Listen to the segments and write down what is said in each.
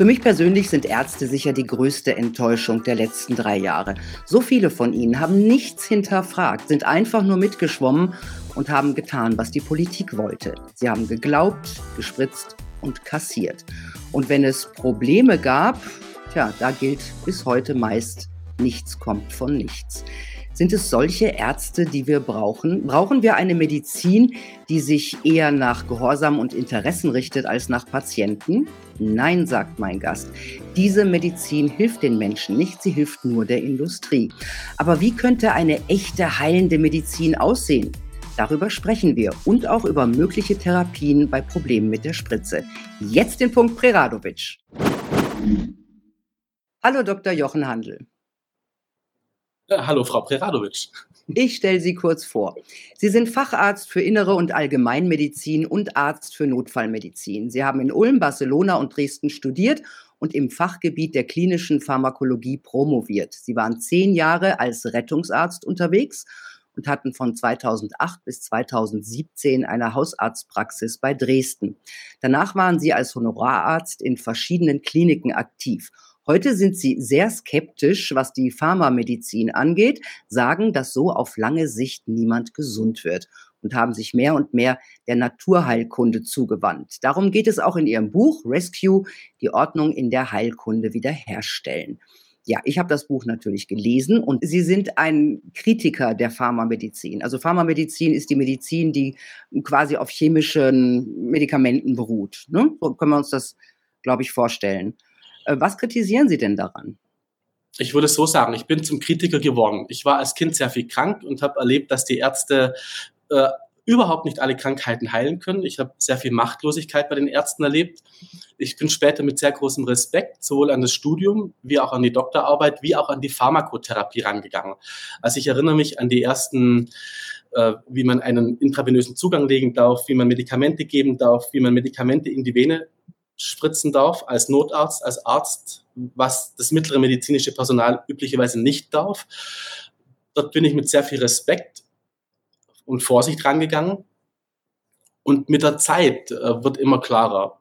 Für mich persönlich sind Ärzte sicher die größte Enttäuschung der letzten drei Jahre. So viele von ihnen haben nichts hinterfragt, sind einfach nur mitgeschwommen und haben getan, was die Politik wollte. Sie haben geglaubt, gespritzt und kassiert. Und wenn es Probleme gab, tja, da gilt bis heute meist, nichts kommt von nichts. Sind es solche Ärzte, die wir brauchen? Brauchen wir eine Medizin, die sich eher nach Gehorsam und Interessen richtet als nach Patienten? Nein, sagt mein Gast. Diese Medizin hilft den Menschen nicht, sie hilft nur der Industrie. Aber wie könnte eine echte heilende Medizin aussehen? Darüber sprechen wir und auch über mögliche Therapien bei Problemen mit der Spritze. Jetzt den Punkt Preradovic. Hallo Dr. Jochen Handel. Ja, hallo, Frau Preradovic. Ich stelle Sie kurz vor. Sie sind Facharzt für Innere und Allgemeinmedizin und Arzt für Notfallmedizin. Sie haben in Ulm, Barcelona und Dresden studiert und im Fachgebiet der klinischen Pharmakologie promoviert. Sie waren zehn Jahre als Rettungsarzt unterwegs und hatten von 2008 bis 2017 eine Hausarztpraxis bei Dresden. Danach waren Sie als Honorararzt in verschiedenen Kliniken aktiv Heute sind sie sehr skeptisch, was die Pharmamedizin angeht, sagen, dass so auf lange Sicht niemand gesund wird und haben sich mehr und mehr der Naturheilkunde zugewandt. Darum geht es auch in ihrem Buch Rescue, die Ordnung in der Heilkunde wiederherstellen. Ja, ich habe das Buch natürlich gelesen und Sie sind ein Kritiker der Pharmamedizin. Also Pharmamedizin ist die Medizin, die quasi auf chemischen Medikamenten beruht. Ne? So können wir uns das, glaube ich, vorstellen. Äh, was kritisieren Sie denn daran? Ich würde es so sagen, ich bin zum Kritiker geworden. Ich war als Kind sehr viel krank und habe erlebt, dass die Ärzte äh, überhaupt nicht alle Krankheiten heilen können. Ich habe sehr viel Machtlosigkeit bei den Ärzten erlebt. Ich bin später mit sehr großem Respekt sowohl an das Studium wie auch an die Doktorarbeit wie auch an die Pharmakotherapie rangegangen. Also ich erinnere mich an die ersten äh, wie man einen intravenösen Zugang legen darf, wie man Medikamente geben darf, wie man Medikamente in die Vene spritzen darf als Notarzt, als Arzt, was das mittlere medizinische Personal üblicherweise nicht darf. Dort bin ich mit sehr viel Respekt und Vorsicht rangegangen. Und mit der Zeit äh, wird immer klarer,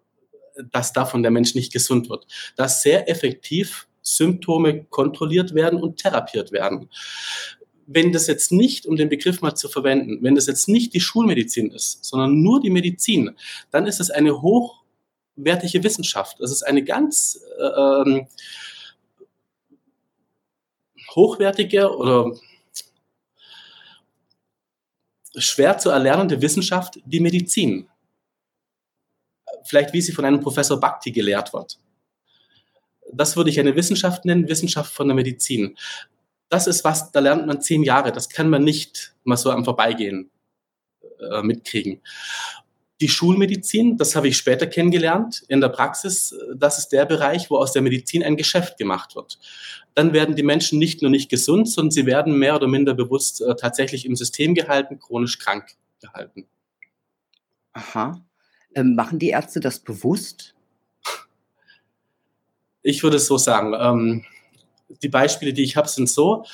dass davon der Mensch nicht gesund wird. Dass sehr effektiv Symptome kontrolliert werden und therapiert werden. Wenn das jetzt nicht, um den Begriff mal zu verwenden, wenn das jetzt nicht die Schulmedizin ist, sondern nur die Medizin, dann ist es eine hoch wertige Wissenschaft. Es ist eine ganz äh, ähm, hochwertige oder schwer zu erlernende Wissenschaft, die Medizin. Vielleicht wie sie von einem Professor Bhakti gelehrt wird. Das würde ich eine Wissenschaft nennen, Wissenschaft von der Medizin. Das ist was, da lernt man zehn Jahre. Das kann man nicht mal so am Vorbeigehen äh, mitkriegen. Die Schulmedizin, das habe ich später kennengelernt in der Praxis, das ist der Bereich, wo aus der Medizin ein Geschäft gemacht wird. Dann werden die Menschen nicht nur nicht gesund, sondern sie werden mehr oder minder bewusst äh, tatsächlich im System gehalten, chronisch krank gehalten. Aha. Ähm, machen die Ärzte das bewusst? Ich würde es so sagen. Ähm, die Beispiele, die ich habe, sind so.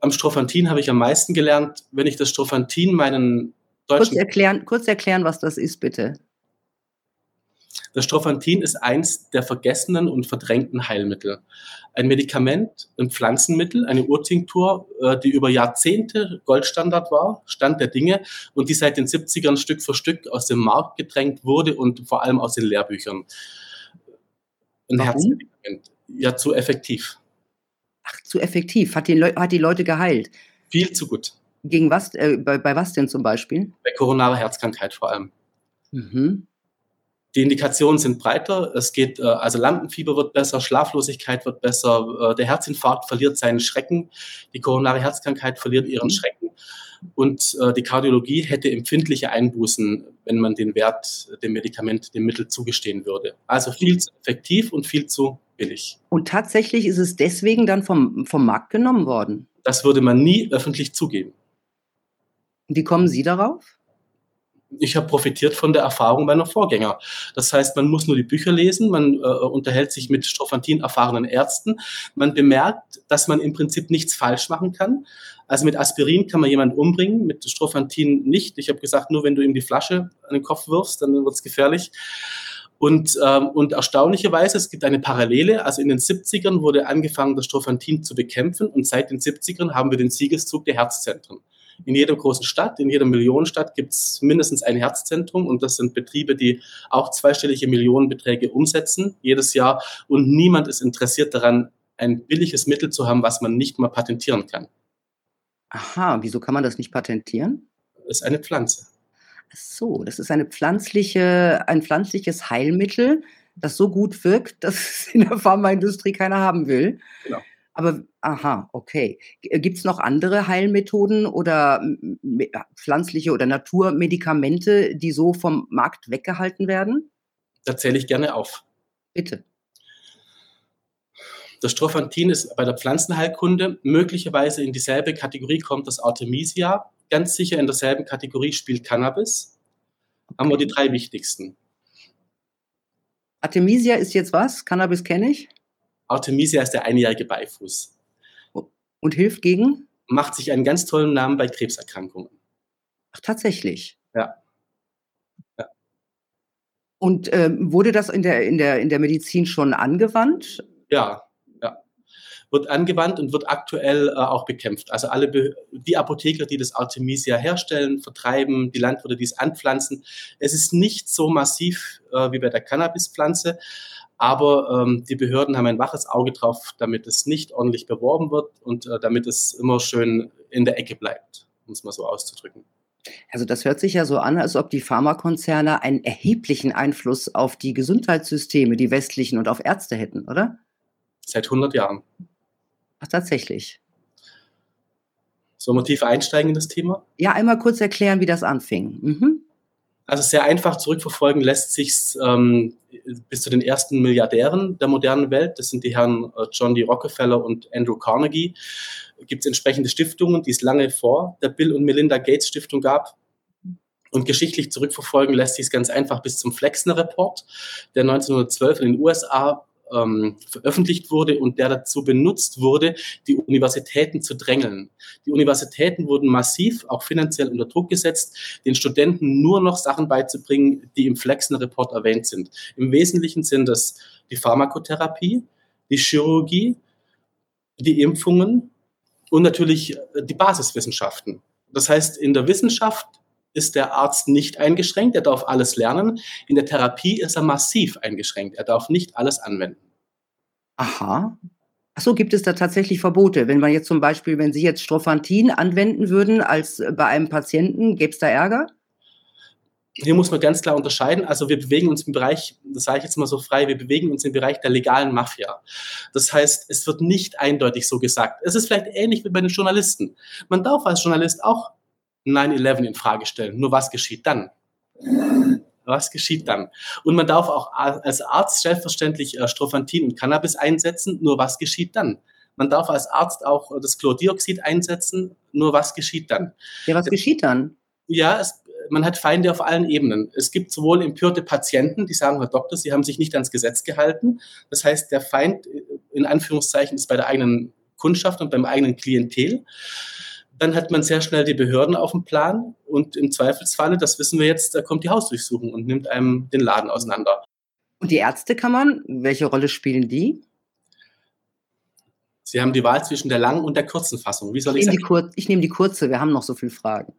Am Strophantin habe ich am meisten gelernt, wenn ich das Strophantin meinen Kurz erklären, kurz erklären, was das ist, bitte. Das Strophantin ist eins der vergessenen und verdrängten Heilmittel. Ein Medikament, ein Pflanzenmittel, eine Urtinktur, äh, die über Jahrzehnte Goldstandard war, Stand der Dinge und die seit den 70ern Stück für Stück aus dem Markt gedrängt wurde und vor allem aus den Lehrbüchern. Ein Warum? Herzmedikament. Ja, zu effektiv. Ach, zu effektiv. Hat die, hat die Leute geheilt? Viel zu gut. Gegen was, äh, bei, bei was denn zum Beispiel? Bei koronarer Herzkrankheit vor allem. Mhm. Die Indikationen sind breiter. Es geht, äh, also Lampenfieber wird besser, Schlaflosigkeit wird besser, äh, der Herzinfarkt verliert seinen Schrecken, die koronare Herzkrankheit verliert ihren mhm. Schrecken und äh, die Kardiologie hätte empfindliche Einbußen, wenn man den Wert dem Medikament, dem Mittel zugestehen würde. Also viel zu effektiv und viel zu billig. Und tatsächlich ist es deswegen dann vom, vom Markt genommen worden? Das würde man nie öffentlich zugeben. Wie kommen Sie darauf? ich habe profitiert von der Erfahrung meiner Vorgänger. Das heißt, man muss nur die Bücher lesen, man äh, unterhält sich mit Strophantin erfahrenen Ärzten, man bemerkt, dass man im Prinzip nichts falsch machen kann. Also mit Aspirin kann man jemanden umbringen, mit Strophantin nicht. Ich habe gesagt, nur wenn du ihm die Flasche an den Kopf wirfst, dann wird es gefährlich. Und, ähm, und erstaunlicherweise, es gibt eine Parallele. Also in den 70ern wurde angefangen, das Strophantin zu bekämpfen. Und seit den 70ern haben wir den Siegeszug der Herzzentren. In jeder großen Stadt, in jeder Millionenstadt gibt es mindestens ein Herzzentrum. Und das sind Betriebe, die auch zweistellige Millionenbeträge umsetzen jedes Jahr. Und niemand ist interessiert daran, ein billiges Mittel zu haben, was man nicht mal patentieren kann. Aha, wieso kann man das nicht patentieren? Das ist eine Pflanze. Ach so, das ist eine pflanzliche, ein pflanzliches Heilmittel, das so gut wirkt, dass es in der Pharmaindustrie keiner haben will. Genau. Aber, aha, okay. Gibt es noch andere Heilmethoden oder pflanzliche oder Naturmedikamente, die so vom Markt weggehalten werden? Da zähle ich gerne auf. Bitte. Das Strophantin ist bei der Pflanzenheilkunde möglicherweise in dieselbe Kategorie kommt das Artemisia, ganz sicher in derselben Kategorie spielt Cannabis. Okay. Haben wir die drei wichtigsten. Artemisia ist jetzt was? Cannabis kenne ich. Artemisia ist der einjährige Beifuß. Und hilft gegen? Macht sich einen ganz tollen Namen bei Krebserkrankungen. Ach, tatsächlich. Ja. ja. Und ähm, wurde das in der, in, der, in der Medizin schon angewandt? Ja, wird angewandt und wird aktuell äh, auch bekämpft. Also alle Be die Apotheker, die das Artemisia herstellen, vertreiben, die Landwirte, die es anpflanzen. Es ist nicht so massiv äh, wie bei der Cannabispflanze, aber ähm, die Behörden haben ein waches Auge drauf, damit es nicht ordentlich beworben wird und äh, damit es immer schön in der Ecke bleibt, um es mal so auszudrücken. Also das hört sich ja so an, als ob die Pharmakonzerne einen erheblichen Einfluss auf die Gesundheitssysteme, die westlichen und auf Ärzte hätten, oder? Seit 100 Jahren. Ach, tatsächlich. Sollen wir tiefer einsteigen in das Thema? Ja, einmal kurz erklären, wie das anfing. Mhm. Also sehr einfach zurückverfolgen lässt sich ähm, bis zu den ersten Milliardären der modernen Welt. Das sind die Herren äh, John D. Rockefeller und Andrew Carnegie. Gibt es entsprechende Stiftungen, die es lange vor der Bill und Melinda Gates Stiftung gab. Und geschichtlich zurückverfolgen lässt sich es ganz einfach bis zum Flexner Report, der 1912 in den USA ähm, veröffentlicht wurde und der dazu benutzt wurde, die Universitäten zu drängeln. Die Universitäten wurden massiv, auch finanziell unter Druck gesetzt, den Studenten nur noch Sachen beizubringen, die im Flexner Report erwähnt sind. Im Wesentlichen sind das die Pharmakotherapie, die Chirurgie, die Impfungen und natürlich die Basiswissenschaften. Das heißt, in der Wissenschaft ist der Arzt nicht eingeschränkt, er darf alles lernen. In der Therapie ist er massiv eingeschränkt, er darf nicht alles anwenden. Aha. Achso, gibt es da tatsächlich Verbote? Wenn man jetzt zum Beispiel, wenn Sie jetzt Strophantin anwenden würden als äh, bei einem Patienten, gäbe es da Ärger? Hier muss man ganz klar unterscheiden. Also wir bewegen uns im Bereich, das sage ich jetzt mal so frei, wir bewegen uns im Bereich der legalen Mafia. Das heißt, es wird nicht eindeutig so gesagt. Es ist vielleicht ähnlich wie bei den Journalisten. Man darf als Journalist auch 9-11 in Frage stellen. Nur was geschieht dann? Was geschieht dann? Und man darf auch als Arzt selbstverständlich äh, Strophantin und Cannabis einsetzen. Nur was geschieht dann? Man darf als Arzt auch das Chlordioxid einsetzen. Nur was geschieht dann? Ja, was geschieht dann? Ja, es, man hat Feinde auf allen Ebenen. Es gibt sowohl empörte Patienten, die sagen, Herr Doktor, Sie haben sich nicht ans Gesetz gehalten. Das heißt, der Feind äh, in Anführungszeichen ist bei der eigenen Kundschaft und beim eigenen Klientel. Dann hat man sehr schnell die Behörden auf dem Plan und im Zweifelsfalle, das wissen wir jetzt, da kommt die Hausdurchsuchung und nimmt einem den Laden auseinander. Und die Ärztekammern, welche Rolle spielen die? Sie haben die Wahl zwischen der langen und der kurzen Fassung. Wie soll ich, ich sagen? Ich nehme die kurze, wir haben noch so viele Fragen.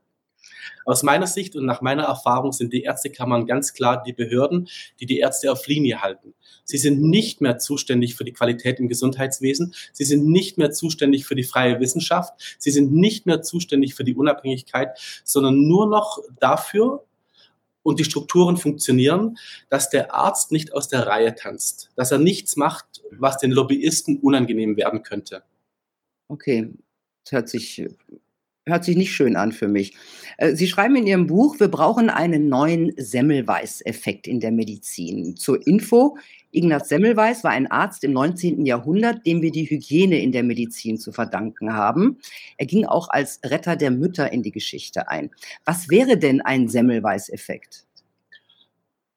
Aus meiner Sicht und nach meiner Erfahrung sind die Ärztekammern ganz klar die Behörden, die die Ärzte auf Linie halten. Sie sind nicht mehr zuständig für die Qualität im Gesundheitswesen. Sie sind nicht mehr zuständig für die freie Wissenschaft. Sie sind nicht mehr zuständig für die Unabhängigkeit, sondern nur noch dafür, und die Strukturen funktionieren, dass der Arzt nicht aus der Reihe tanzt, dass er nichts macht, was den Lobbyisten unangenehm werden könnte. Okay, das hört sich hört sich nicht schön an für mich. Äh, Sie schreiben in Ihrem Buch, wir brauchen einen neuen Semmelweis-Effekt in der Medizin. Zur Info, Ignaz Semmelweis war ein Arzt im 19. Jahrhundert, dem wir die Hygiene in der Medizin zu verdanken haben. Er ging auch als Retter der Mütter in die Geschichte ein. Was wäre denn ein Semmelweis-Effekt?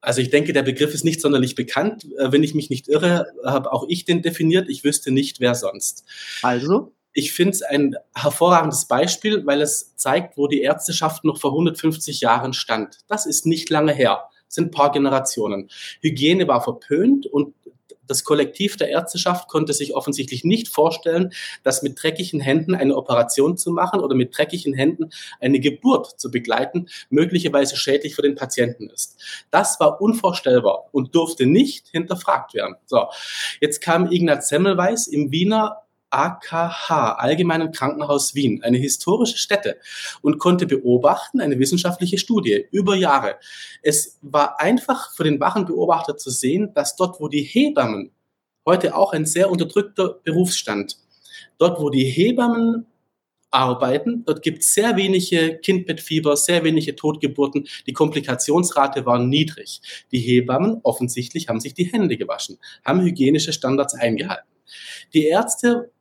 Also ich denke, der Begriff ist nicht sonderlich bekannt. Äh, wenn ich mich nicht irre, habe auch ich den definiert. Ich wüsste nicht, wer sonst. Also? Ich finde es ein hervorragendes Beispiel, weil es zeigt, wo die Ärzteschaft noch vor 150 Jahren stand. Das ist nicht lange her. sind paar Generationen. Hygiene war verpönt und das Kollektiv der Ärzteschaft konnte sich offensichtlich nicht vorstellen, dass mit dreckigen Händen eine Operation zu machen oder mit dreckigen Händen eine Geburt zu begleiten, möglicherweise schädlich für den Patienten ist. Das war unvorstellbar und durfte nicht hinterfragt werden. So, jetzt kam Ignaz Semmelweis im Wiener AKH, Allgemeinen Krankenhaus Wien, eine historische Stätte und konnte beobachten, eine wissenschaftliche Studie über Jahre. Es war einfach für den wachen Beobachter zu sehen, dass dort, wo die Hebammen, heute auch ein sehr unterdrückter Berufsstand, dort, wo die Hebammen arbeiten. Dort gibt es sehr wenige Kindbettfieber, sehr wenige Totgeburten. Die Komplikationsrate war niedrig. Die Hebammen offensichtlich haben sich die Hände gewaschen, haben hygienische Standards eingehalten. Die Ärzte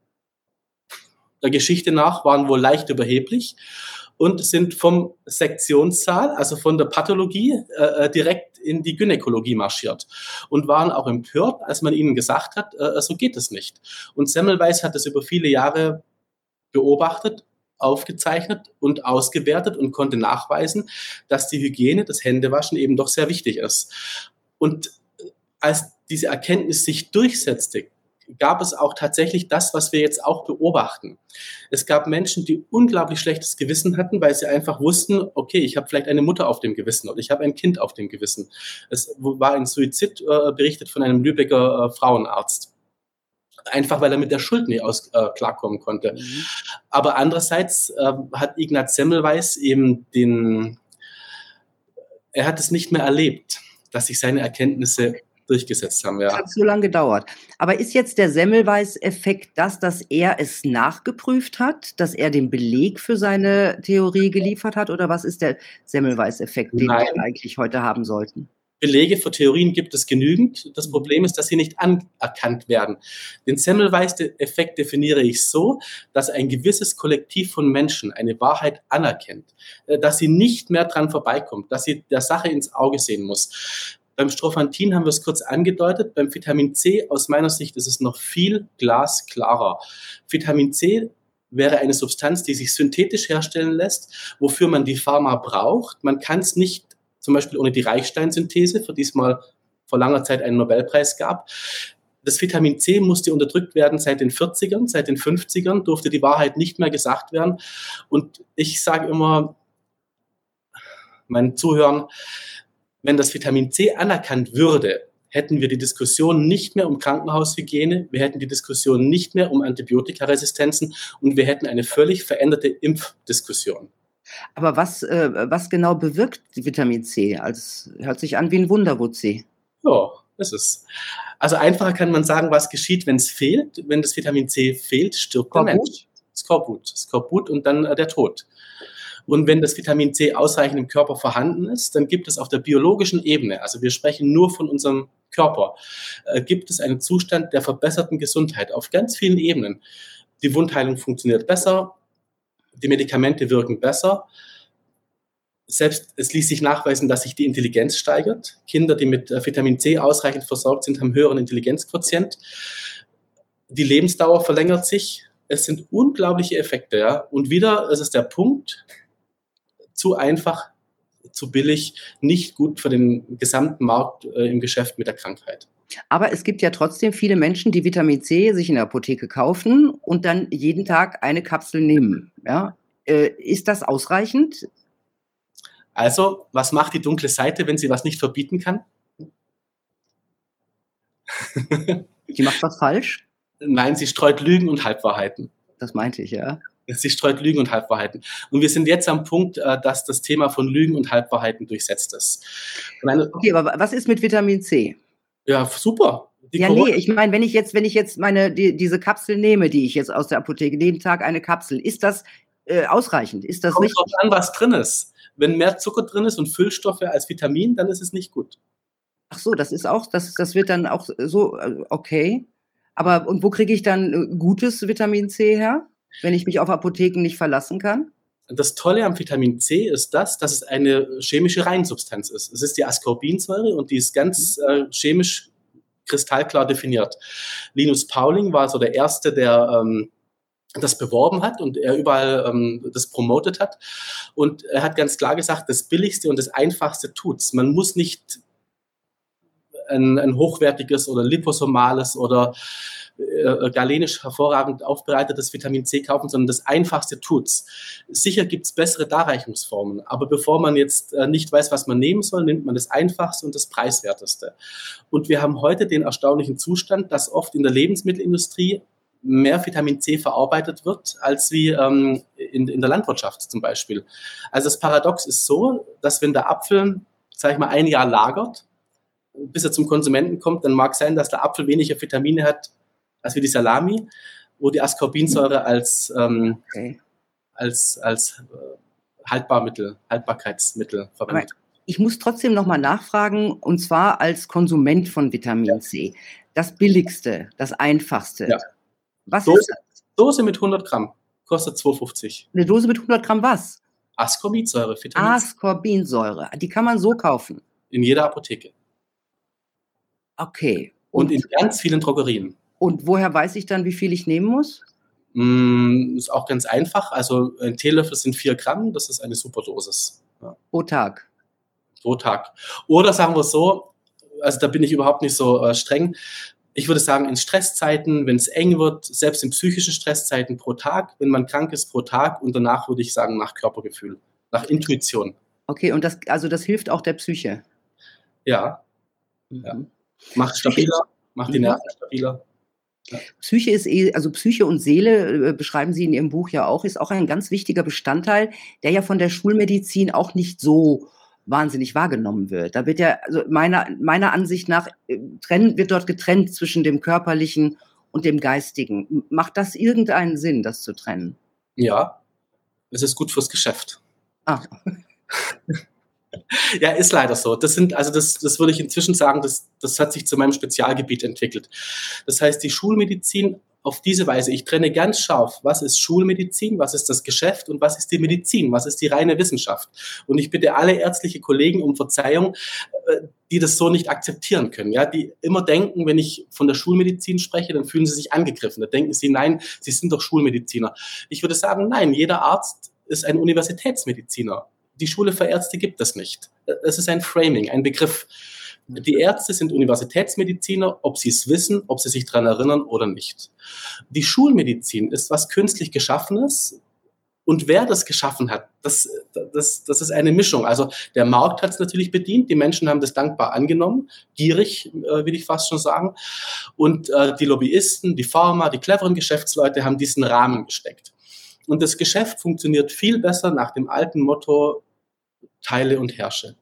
der Geschichte nach waren wohl leicht überheblich und sind vom Sektionssaal, also von der Pathologie, äh, äh, direkt in die Gynäkologie marschiert und waren auch empört, als man ihnen gesagt hat, äh, so geht es nicht. Und Semmelweis hat es über viele Jahre beobachtet, aufgezeichnet und ausgewertet und konnte nachweisen, dass die Hygiene, das Händewaschen eben doch sehr wichtig ist. Und als diese Erkenntnis sich durchsetzte, gab es auch tatsächlich das, was wir jetzt auch beobachten. Es gab Menschen, die unglaublich schlechtes Gewissen hatten, weil sie einfach wussten, okay, ich habe vielleicht eine Mutter auf dem Gewissen oder ich habe ein Kind auf dem Gewissen. Es war ein Suizid äh, berichtet von einem Lübecker äh, Frauenarzt. Einfach weil er mit der Schuld nicht aus, äh, klarkommen konnte. Mhm. Aber andererseits äh, hat Ignaz Semmelweis eben den, er hat es nicht mehr erlebt, dass sich seine Erkenntnisse durchgesetzt haben. Ja. Das hat so lange gedauert. Aber ist jetzt der Semmelweis-Effekt das, dass er es nachgeprüft hat, dass er den Beleg für seine Theorie geliefert hat? Oder was ist der Semmelweis-Effekt, den Nein. wir eigentlich heute haben sollten? Belege für Theorien gibt es genügend. Das Problem ist, dass sie nicht anerkannt werden. Den Semmelweis-Effekt definiere ich so, dass ein gewisses Kollektiv von Menschen eine Wahrheit anerkennt, äh, dass sie nicht mehr dran vorbeikommt, dass sie der Sache ins Auge sehen muss. Beim Strophantin haben wir es kurz angedeutet. Beim Vitamin C aus meiner Sicht ist es noch viel glasklarer. Vitamin C wäre eine Substanz, die sich synthetisch herstellen lässt, wofür man die Pharma braucht. Man kann es nicht, zum Beispiel ohne die Reichstein-Synthese, für die es mal vor langer Zeit einen Nobelpreis gab. Das Vitamin C musste unterdrückt werden seit den 40ern, seit den 50ern durfte die Wahrheit nicht mehr gesagt werden. Und ich sage immer meinen Zuhörern, wenn das Vitamin C anerkannt würde, hätten wir die Diskussion nicht mehr um Krankenhaushygiene, wir hätten die Diskussion nicht mehr um Antibiotikaresistenzen und wir hätten eine völlig veränderte Impfdiskussion. Aber was, äh, was genau bewirkt Vitamin C? Also, hört sich an wie ein Wunderwutzi. Ja, das ist. Also einfacher kann man sagen, was geschieht, wenn es fehlt. Wenn das Vitamin C fehlt, stirbt Skorbut? der Mensch. Skorbut. Skorbut und dann äh, der Tod. Und wenn das Vitamin C ausreichend im Körper vorhanden ist, dann gibt es auf der biologischen Ebene, also wir sprechen nur von unserem Körper, äh, gibt es einen Zustand der verbesserten Gesundheit auf ganz vielen Ebenen. Die Wundheilung funktioniert besser, die Medikamente wirken besser. Selbst es ließ sich nachweisen, dass sich die Intelligenz steigert. Kinder, die mit äh, Vitamin C ausreichend versorgt sind, haben höheren Intelligenzquotient. Die Lebensdauer verlängert sich. Es sind unglaubliche Effekte. Ja? Und wieder ist es der Punkt, zu einfach, zu billig, nicht gut für den gesamten Markt äh, im Geschäft mit der Krankheit. Aber es gibt ja trotzdem viele Menschen, die Vitamin C sich in der Apotheke kaufen und dann jeden Tag eine Kapsel nehmen. Ja? Äh, ist das ausreichend? Also, was macht die dunkle Seite, wenn sie was nicht verbieten kann? Die macht was falsch? Nein, sie streut Lügen und Halbwahrheiten. Das meinte ich, ja. Sie streut Lügen und Halbwahrheiten. Und wir sind jetzt am Punkt, äh, dass das Thema von Lügen und Halbwahrheiten durchsetzt ist. Meine, okay, aber was ist mit Vitamin C? Ja, super. Die ja, Corona nee, ich meine, wenn ich jetzt, wenn ich jetzt meine, die, diese Kapsel nehme, die ich jetzt aus der Apotheke, jeden Tag eine Kapsel, ist das äh, ausreichend? Ist das Kommt richtig? Kommt an, was drin ist. Wenn mehr Zucker drin ist und Füllstoffe als Vitamin, dann ist es nicht gut. Ach so, das ist auch, das, das wird dann auch so, äh, okay. Aber und wo kriege ich dann äh, gutes Vitamin C her? Wenn ich mich auf Apotheken nicht verlassen kann? Das Tolle am Vitamin C ist das, dass es eine chemische Reinsubstanz ist. Es ist die Ascorbinsäure und die ist ganz äh, chemisch kristallklar definiert. Linus Pauling war so der Erste, der ähm, das beworben hat und er überall ähm, das promotet hat. Und er hat ganz klar gesagt, das Billigste und das Einfachste tut's. Man muss nicht ein, ein hochwertiges oder liposomales oder äh, galenisch hervorragend aufbereitetes Vitamin C kaufen, sondern das Einfachste tut's. Sicher gibt's bessere Darreichungsformen, aber bevor man jetzt äh, nicht weiß, was man nehmen soll, nimmt man das Einfachste und das Preiswerteste. Und wir haben heute den erstaunlichen Zustand, dass oft in der Lebensmittelindustrie mehr Vitamin C verarbeitet wird, als wie ähm, in, in der Landwirtschaft zum Beispiel. Also das Paradox ist so, dass wenn der Apfel, sage ich mal, ein Jahr lagert, bis er zum Konsumenten kommt, dann mag sein, dass der Apfel weniger Vitamine hat als wie die Salami, wo die Ascorbinsäure als, ähm, okay. als, als äh, Haltbarmittel, Haltbarkeitsmittel verwendet. ich muss trotzdem nochmal nachfragen, und zwar als Konsument von Vitamin ja. C. Das billigste, das einfachste. Ja. Was Dose, ist das? Dose mit 100 Gramm kostet 2,50. Eine Dose mit 100 Gramm was? Ascorbinsäure. Vitamin Ascorbinsäure. Die kann man so kaufen. In jeder Apotheke. Okay. Und, und in ganz vielen Drogerien. Und woher weiß ich dann, wie viel ich nehmen muss? Mm, ist auch ganz einfach. Also ein Teelöffel sind vier Gramm, das ist eine super Dosis. Ja. Pro Tag. Pro Tag. Oder sagen wir so, also da bin ich überhaupt nicht so äh, streng. Ich würde sagen, in Stresszeiten, wenn es eng wird, selbst in psychischen Stresszeiten pro Tag, wenn man krank ist pro Tag und danach würde ich sagen nach Körpergefühl, nach Intuition. Okay, und das, also das hilft auch der Psyche. Ja. Mhm. ja. Macht stabiler, macht die mhm. Nerven stabiler. Psyche ist eh, also Psyche und Seele äh, beschreiben Sie in Ihrem Buch ja auch, ist auch ein ganz wichtiger Bestandteil, der ja von der Schulmedizin auch nicht so wahnsinnig wahrgenommen wird. Da wird ja, also meiner, meiner Ansicht nach, äh, trennt, wird dort getrennt zwischen dem körperlichen und dem geistigen. Macht das irgendeinen Sinn, das zu trennen? Ja, es ist gut fürs Geschäft. Ah. Ja, ist leider so. Das sind, also das, das würde ich inzwischen sagen, das, das hat sich zu meinem Spezialgebiet entwickelt. Das heißt, die Schulmedizin auf diese Weise, ich trenne ganz scharf, was ist Schulmedizin, was ist das Geschäft und was ist die Medizin, was ist die reine Wissenschaft. Und ich bitte alle ärztliche Kollegen um Verzeihung, äh, die das so nicht akzeptieren können, ja, die immer denken, wenn ich von der Schulmedizin spreche, dann fühlen sie sich angegriffen. Da denken sie, nein, sie sind doch Schulmediziner. Ich würde sagen, nein, jeder Arzt ist ein Universitätsmediziner die Schule für Ärzte gibt es nicht. Es ist ein Framing, ein Begriff. Die Ärzte sind Universitätsmediziner, ob sie es wissen, ob sie sich daran erinnern oder nicht. Die Schulmedizin ist was künstlich Geschaffenes. Und wer das geschaffen hat, das, das, das ist eine Mischung. Also der Markt hat es natürlich bedient, die Menschen haben das dankbar angenommen, gierig, äh, will ich fast schon sagen. Und äh, die Lobbyisten, die Pharma, die cleveren Geschäftsleute haben diesen Rahmen gesteckt. Und das Geschäft funktioniert viel besser nach dem alten Motto, teile und herrsche.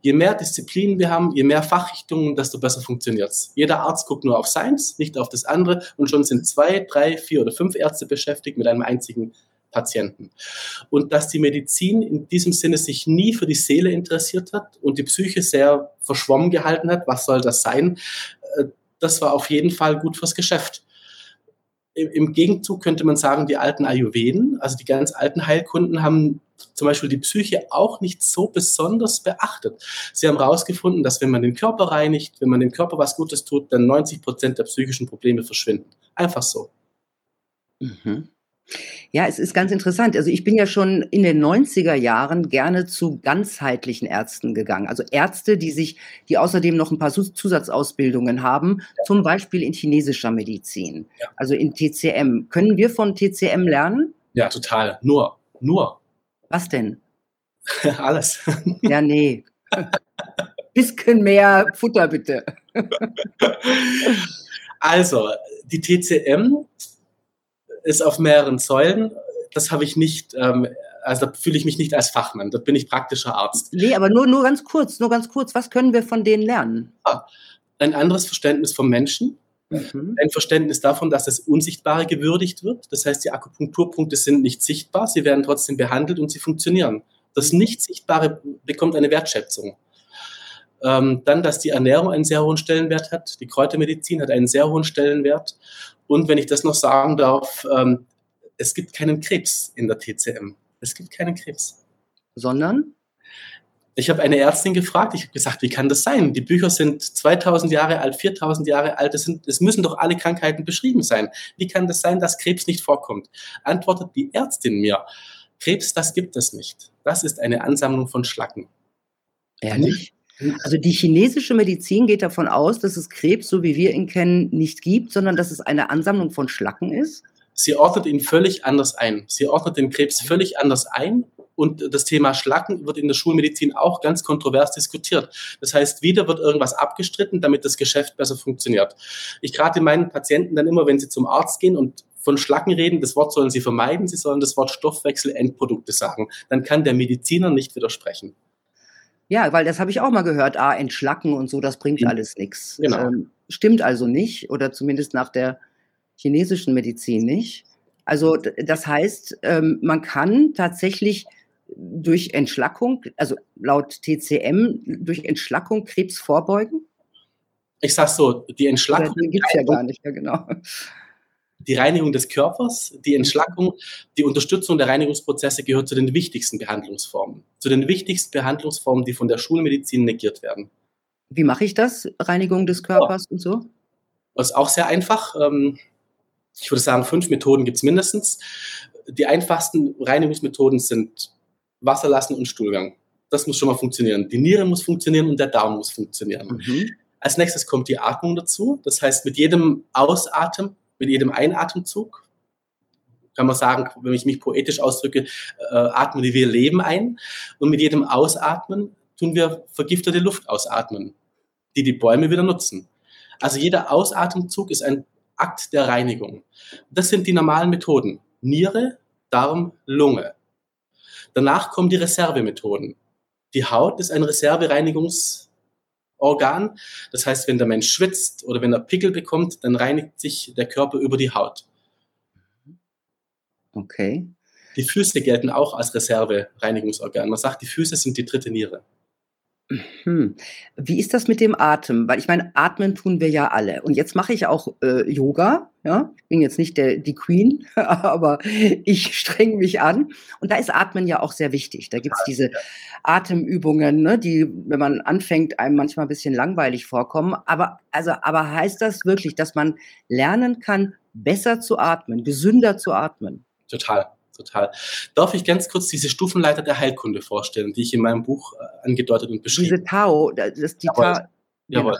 Je mehr Disziplinen wir haben, je mehr Fachrichtungen, desto besser funktioniert's. Jeder Arzt guckt nur auf seins, nicht auf das andere und schon sind zwei, drei, vier oder fünf Ärzte beschäftigt mit einem einzigen Patienten. Und dass die Medizin in diesem Sinne sich nie für die Seele interessiert hat und die Psyche sehr verschwommen gehalten hat, was soll das sein, äh, das war auf jeden Fall gut fürs Geschäft. Im Gegenzug könnte man sagen, die alten Ayurveden, also die ganz alten Heilkunden, haben zum Beispiel die Psyche auch nicht so besonders beachtet. Sie haben herausgefunden, dass wenn man den Körper reinigt, wenn man dem Körper was Gutes tut, dann 90 Prozent der psychischen Probleme verschwinden. Einfach so. Mhm. Ja, es ist ganz interessant. Also ich bin ja schon in den 90er Jahren gerne zu ganzheitlichen Ärzten gegangen. Also Ärzte, die sich, die außerdem noch ein paar Zusatzausbildungen haben, zum Beispiel in chinesischer Medizin, also in TCM. Können wir von TCM lernen? Ja, total. Nur, nur. Was denn? Alles. Ja, nee. Bisschen mehr Futter bitte. Also, die TCM ist auf mehreren Säulen. Das habe ich nicht, ähm, also da fühle ich mich nicht als Fachmann. Da bin ich praktischer Arzt. Nee, aber nur, nur ganz kurz, nur ganz kurz. Was können wir von denen lernen? Ah, ein anderes Verständnis vom Menschen. Mhm. Ein Verständnis davon, dass das Unsichtbare gewürdigt wird. Das heißt, die Akupunkturpunkte sind nicht sichtbar, sie werden trotzdem behandelt und sie funktionieren. Das Nicht-Sichtbare bekommt eine Wertschätzung. Ähm, dann, dass die Ernährung einen sehr hohen Stellenwert hat. Die Kräutermedizin hat einen sehr hohen Stellenwert. Und wenn ich das noch sagen darf, ähm, es gibt keinen Krebs in der TCM. Es gibt keinen Krebs. Sondern? Ich habe eine Ärztin gefragt, ich habe gesagt, wie kann das sein? Die Bücher sind 2000 Jahre alt, 4000 Jahre alt, es, sind, es müssen doch alle Krankheiten beschrieben sein. Wie kann das sein, dass Krebs nicht vorkommt? Antwortet die Ärztin mir, Krebs, das gibt es nicht. Das ist eine Ansammlung von Schlacken. Ehrlich? Also die chinesische Medizin geht davon aus, dass es Krebs, so wie wir ihn kennen, nicht gibt, sondern dass es eine Ansammlung von Schlacken ist. Sie ordnet ihn völlig anders ein. Sie ordnet den Krebs völlig anders ein und das Thema Schlacken wird in der Schulmedizin auch ganz kontrovers diskutiert. Das heißt, wieder wird irgendwas abgestritten, damit das Geschäft besser funktioniert. Ich rate meinen Patienten dann immer, wenn sie zum Arzt gehen und von Schlacken reden, das Wort sollen sie vermeiden, sie sollen das Wort Stoffwechselendprodukte sagen. Dann kann der Mediziner nicht widersprechen. Ja, weil das habe ich auch mal gehört, ah, entschlacken und so, das bringt alles nichts. Genau. Ähm, stimmt also nicht, oder zumindest nach der chinesischen Medizin nicht. Also das heißt, ähm, man kann tatsächlich durch Entschlackung, also laut TCM, durch Entschlackung Krebs vorbeugen? Ich sage so, die Entschlackung. Die gibt es ja gar nicht, ja genau. Die Reinigung des Körpers, die Entschlackung, die Unterstützung der Reinigungsprozesse gehört zu den wichtigsten Behandlungsformen. Zu den wichtigsten Behandlungsformen, die von der Schulmedizin negiert werden. Wie mache ich das? Reinigung des Körpers oh. und so? Das ist auch sehr einfach. Ähm, ich würde sagen, fünf Methoden gibt es mindestens. Die einfachsten Reinigungsmethoden sind Wasser lassen und Stuhlgang. Das muss schon mal funktionieren. Die Niere muss funktionieren und der Darm muss funktionieren. Mhm. Als nächstes kommt die Atmung dazu. Das heißt, mit jedem Ausatmen, mit jedem Einatemzug, kann man sagen, wenn ich mich poetisch ausdrücke, äh, atmen wir Leben ein. Und mit jedem Ausatmen tun wir vergiftete Luft ausatmen, die die Bäume wieder nutzen. Also jeder Ausatemzug ist ein Akt der Reinigung. Das sind die normalen Methoden. Niere, Darm, Lunge. Danach kommen die Reservemethoden. Die Haut ist ein Reservereinigungsorgan. Das heißt, wenn der Mensch schwitzt oder wenn er Pickel bekommt, dann reinigt sich der Körper über die Haut. Okay. Die Füße gelten auch als Reservereinigungsorgan. Man sagt, die Füße sind die dritte Niere. Hm. Wie ist das mit dem Atem? Weil ich meine, atmen tun wir ja alle. Und jetzt mache ich auch äh, Yoga. Ja, ich bin jetzt nicht der, die Queen, aber ich streng mich an. Und da ist Atmen ja auch sehr wichtig. Da gibt es diese Atemübungen, ne, die, wenn man anfängt, einem manchmal ein bisschen langweilig vorkommen. Aber, also, aber heißt das wirklich, dass man lernen kann, besser zu atmen, gesünder zu atmen? Total total. Darf ich ganz kurz diese Stufenleiter der Heilkunde vorstellen, die ich in meinem Buch äh, angedeutet und beschrieben habe? Diese Tao, das ist die Jawohl. Ta Jawohl.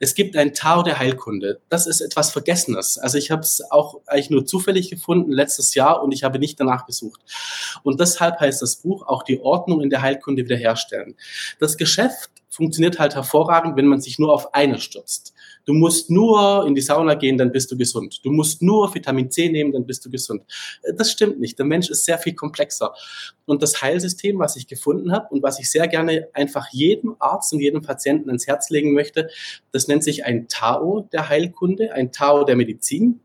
Es gibt ein Tao der Heilkunde. Das ist etwas Vergessenes. Also ich habe es auch eigentlich nur zufällig gefunden letztes Jahr und ich habe nicht danach gesucht. Und deshalb heißt das Buch auch die Ordnung in der Heilkunde wiederherstellen. Das Geschäft funktioniert halt hervorragend, wenn man sich nur auf eine stürzt. Du musst nur in die Sauna gehen, dann bist du gesund. Du musst nur Vitamin C nehmen, dann bist du gesund. Äh, das stimmt nicht. Der Mensch ist sehr viel komplexer. Und das Heilsystem, was ich gefunden habe und was ich sehr gerne einfach jedem Arzt und jedem Patienten ans Herz legen möchte, das nennt sich ein Tao der Heilkunde, ein Tao der Medizin.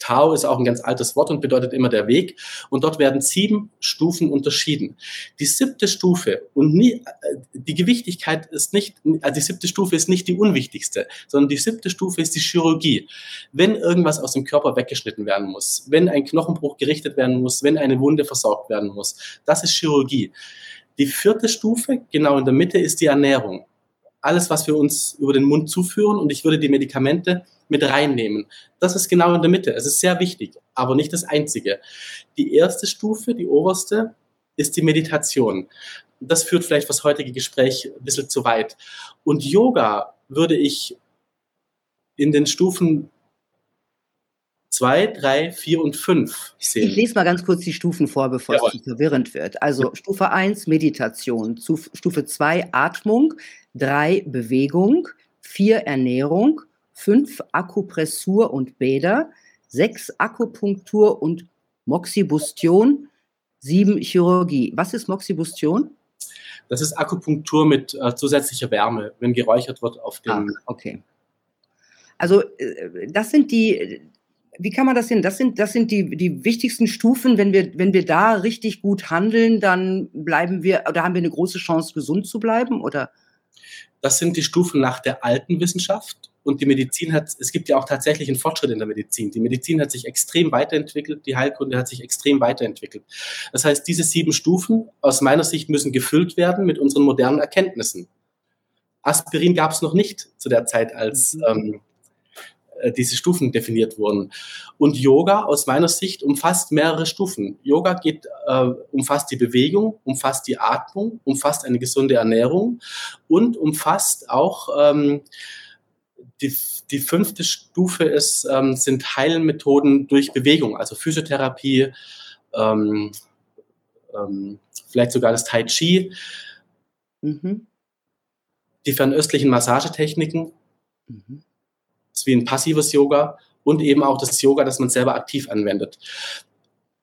Tao ist auch ein ganz altes Wort und bedeutet immer der Weg. Und dort werden sieben Stufen unterschieden. Die siebte Stufe und nie, äh, die Gewichtigkeit ist nicht, also die siebte Stufe ist nicht die unwichtigste, sondern die siebte Stufe ist die Chirurgie. Wenn irgendwas aus dem Körper weggeschnitten werden muss, wenn ein Knochenbruch gerichtet werden muss, wenn eine Wunde versorgt werden muss, das ist Chirurgie. Die vierte Stufe, genau in der Mitte, ist die Ernährung. Alles, was wir uns über den Mund zuführen und ich würde die Medikamente mit reinnehmen. Das ist genau in der Mitte. Es ist sehr wichtig, aber nicht das Einzige. Die erste Stufe, die oberste, ist die Meditation. Das führt vielleicht das heutige Gespräch ein bisschen zu weit. Und Yoga würde ich in den Stufen zwei, drei, vier und fünf sehen. Ich lese mal ganz kurz die Stufen vor, bevor Jawohl. es zu verwirrend wird. Also Stufe 1 Meditation, Stufe 2 Atmung, 3 Bewegung, 4 Ernährung, 5 Akupressur und Bäder, 6 Akupunktur und Moxibustion, 7 Chirurgie. Was ist Moxibustion? Das ist Akupunktur mit äh, zusätzlicher Wärme, wenn geräuchert wird auf dem. Ah, okay. Also äh, das sind die, wie kann man das sehen? Das sind, das sind die, die wichtigsten Stufen. Wenn wir, wenn wir da richtig gut handeln, dann bleiben wir, oder haben wir eine große Chance, gesund zu bleiben, oder? Das sind die Stufen nach der alten Wissenschaft und die Medizin hat, es gibt ja auch tatsächlich einen Fortschritt in der Medizin. Die Medizin hat sich extrem weiterentwickelt, die Heilkunde hat sich extrem weiterentwickelt. Das heißt, diese sieben Stufen aus meiner Sicht müssen gefüllt werden mit unseren modernen Erkenntnissen. Aspirin gab es noch nicht zu der Zeit, als mhm. ähm, äh, diese Stufen definiert wurden. Und Yoga aus meiner Sicht umfasst mehrere Stufen. Yoga geht, äh, umfasst die Bewegung, umfasst die Atmung, umfasst eine gesunde Ernährung und umfasst auch ähm, die, die fünfte Stufe ist, ähm, sind Heilmethoden durch Bewegung, also Physiotherapie, ähm, ähm, vielleicht sogar das Tai Chi, mhm. die fernöstlichen Massagetechniken. Mhm ist wie ein passives Yoga und eben auch das Yoga, das man selber aktiv anwendet.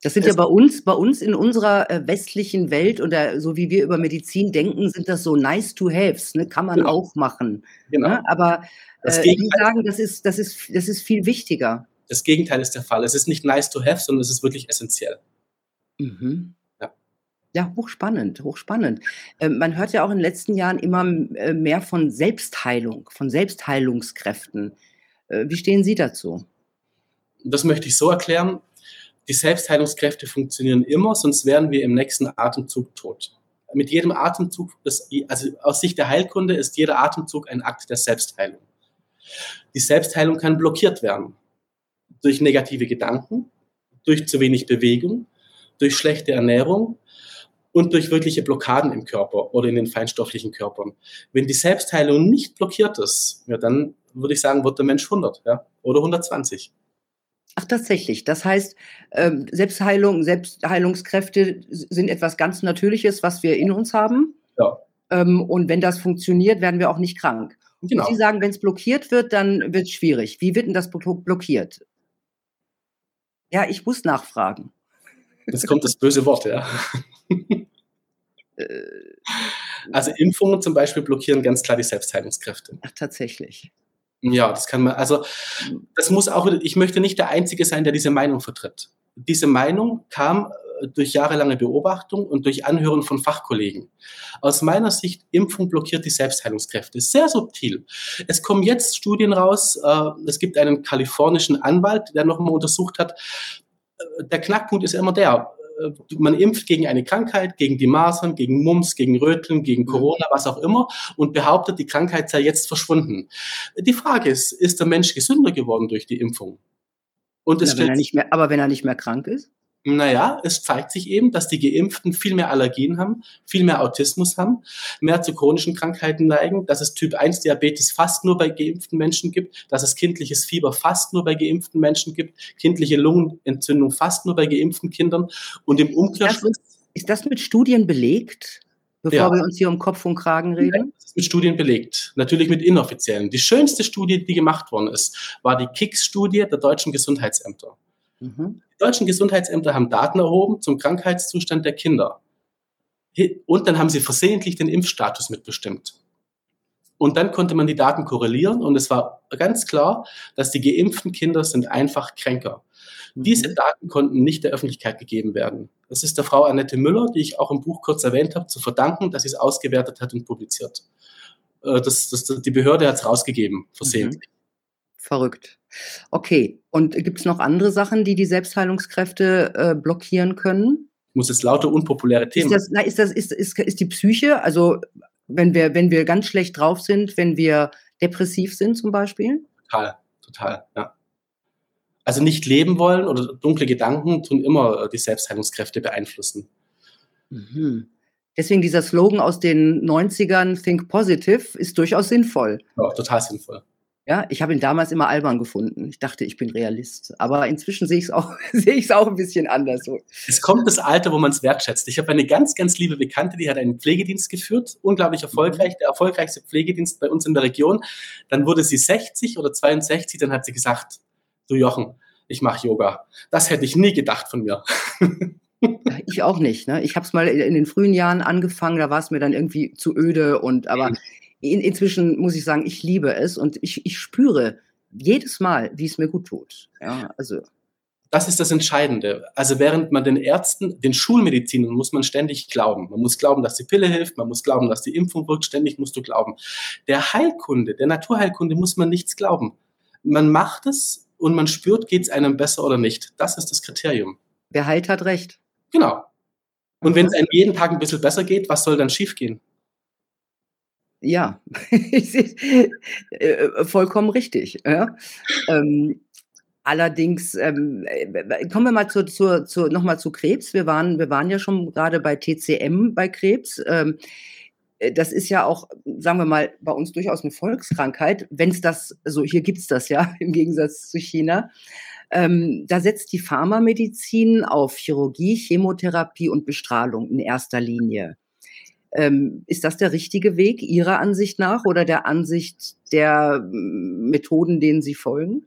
Das sind ja bei uns, bei uns in unserer äh, westlichen Welt oder so wie wir über Medizin denken, sind das so nice to haves, ne? kann man genau. auch machen. Genau. Ne? Aber äh, die sagen, das ist, das, ist, das ist viel wichtiger. Das Gegenteil ist der Fall. Es ist nicht nice to have, sondern es ist wirklich essentiell. Mhm. Ja. ja, hochspannend, hochspannend. Äh, man hört ja auch in den letzten Jahren immer äh, mehr von Selbstheilung, von Selbstheilungskräften. Äh, wie stehen Sie dazu? Das möchte ich so erklären. Die Selbstheilungskräfte funktionieren immer, sonst wären wir im nächsten Atemzug tot. Mit jedem Atemzug, ist, also aus Sicht der Heilkunde, ist jeder Atemzug ein Akt der Selbstheilung. Die Selbstheilung kann blockiert werden durch negative Gedanken, durch zu wenig Bewegung, durch schlechte Ernährung und durch wirkliche Blockaden im Körper oder in den feinstofflichen Körpern. Wenn die Selbstheilung nicht blockiert ist, ja, dann würde ich sagen, wird der Mensch 100 ja, oder 120. Ach, tatsächlich. Das heißt, ähm, Selbstheilung, Selbstheilungskräfte sind etwas ganz Natürliches, was wir in uns haben. Ja. Ähm, und wenn das funktioniert, werden wir auch nicht krank. Genau. Und Sie sagen, wenn es blockiert wird, dann wird es schwierig. Wie wird denn das blockiert? Ja, ich muss nachfragen. Jetzt kommt das böse Wort, ja. Äh. also Impfungen zum Beispiel blockieren ganz klar die Selbstheilungskräfte. Ach, tatsächlich. Ja, das kann man, also das muss auch, ich möchte nicht der Einzige sein, der diese Meinung vertritt. Diese Meinung kam äh, durch jahrelange Beobachtung und durch Anhören von Fachkollegen. Aus meiner Sicht, Impfung blockiert die Selbstheilungskräfte. Sehr subtil. Es kommen jetzt Studien raus. Äh, es gibt einen kalifornischen Anwalt, der nochmal untersucht hat. Äh, der Knackpunkt ist immer der, man impft gegen eine Krankheit, gegen die Masern, gegen Mumps, gegen Röteln, gegen mhm. Corona, was auch immer und behauptet, die Krankheit sei jetzt verschwunden. Die Frage ist, ist der Mensch gesünder geworden durch die Impfung? Und es Na, wenn er nicht mehr, aber wenn er nicht mehr krank ist? Naja, es zeigt sich eben, dass die Geimpften viel mehr Allergien haben, viel mehr Autismus haben, mehr zu chronischen Krankheiten neigen, dass es Typ 1 Diabetes fast nur bei geimpften Menschen gibt, dass es kindliches Fieber fast nur bei geimpften Menschen gibt, kindliche Lungenentzündung fast nur bei geimpften Kindern und im Umkehrschluss. Ist das mit Studien belegt? Bevor ja. wir uns hier um Kopf und Kragen reden? Das ist mit Studien belegt. Natürlich mit inoffiziellen. Die schönste Studie, die gemacht worden ist, war die KICS-Studie der deutschen Gesundheitsämter. Mhm. Die deutschen Gesundheitsämter haben Daten erhoben zum Krankheitszustand der Kinder. Und dann haben sie versehentlich den Impfstatus mitbestimmt. Und dann konnte man die Daten korrelieren und es war ganz klar, dass die geimpften Kinder sind einfach kränker. Mhm. Diese Daten konnten nicht der Öffentlichkeit gegeben werden. Das ist der Frau Annette Müller, die ich auch im Buch kurz erwähnt habe, zu verdanken, dass sie es ausgewertet hat und publiziert. Äh, das, das, die Behörde hat es rausgegeben, versehentlich. Mhm. Verrückt. Okay, und gibt es noch andere Sachen, die die Selbstheilungskräfte äh, blockieren können? Muss jetzt lauter unpopuläre Themen. Ist das, na, ist, das, ist, ist, ist die Psyche, also wenn wir, wenn wir ganz schlecht drauf sind, wenn wir depressiv sind zum Beispiel? Total, total, ja. Also nicht leben wollen oder dunkle Gedanken tun immer äh, die Selbstheilungskräfte beeinflussen. Mhm. Deswegen dieser Slogan aus den 90ern, Think Positive, ist durchaus sinnvoll. Ja, total sinnvoll. Ja, ich habe ihn damals immer albern gefunden. Ich dachte, ich bin Realist. Aber inzwischen sehe ich es auch, sehe ich es auch ein bisschen anders. Es kommt das Alter, wo man es wertschätzt. Ich habe eine ganz, ganz liebe Bekannte, die hat einen Pflegedienst geführt, unglaublich erfolgreich, der erfolgreichste Pflegedienst bei uns in der Region. Dann wurde sie 60 oder 62, dann hat sie gesagt, du Jochen, ich mache Yoga. Das hätte ich nie gedacht von mir. Ich auch nicht. Ne? Ich habe es mal in den frühen Jahren angefangen, da war es mir dann irgendwie zu öde und aber mhm in, inzwischen muss ich sagen, ich liebe es und ich, ich spüre jedes Mal, wie es mir gut tut. Ja, also. das ist das Entscheidende. Also während man den Ärzten, den Schulmedizinern muss man ständig glauben. Man muss glauben, dass die Pille hilft, man muss glauben, dass die Impfung wirkt, ständig musst du glauben. Der Heilkunde, der Naturheilkunde muss man nichts glauben. Man macht es und man spürt, geht es einem besser oder nicht. Das ist das Kriterium. Wer heilt, hat recht. Genau. Und wenn es einem jeden Tag ein bisschen besser geht, was soll dann schiefgehen? Ja, äh, vollkommen richtig. Ja. Ähm, Allerdings ähm, äh, kommen wir mal zu, zu, zu, nochmal zu Krebs. Wir waren, wir waren ja schon gerade bei TCM bei Krebs. Ähm, äh, das ist ja auch, sagen wir mal, bei uns durchaus eine Volkskrankheit. Wenn es das, so hier gibt es das ja im Gegensatz zu China. Ähm, da setzt die Pharmamedizin auf Chirurgie, Chemotherapie und Bestrahlung in erster Linie. Ähm, ist das der richtige Weg Ihrer Ansicht nach oder der Ansicht der Methoden, denen Sie folgen?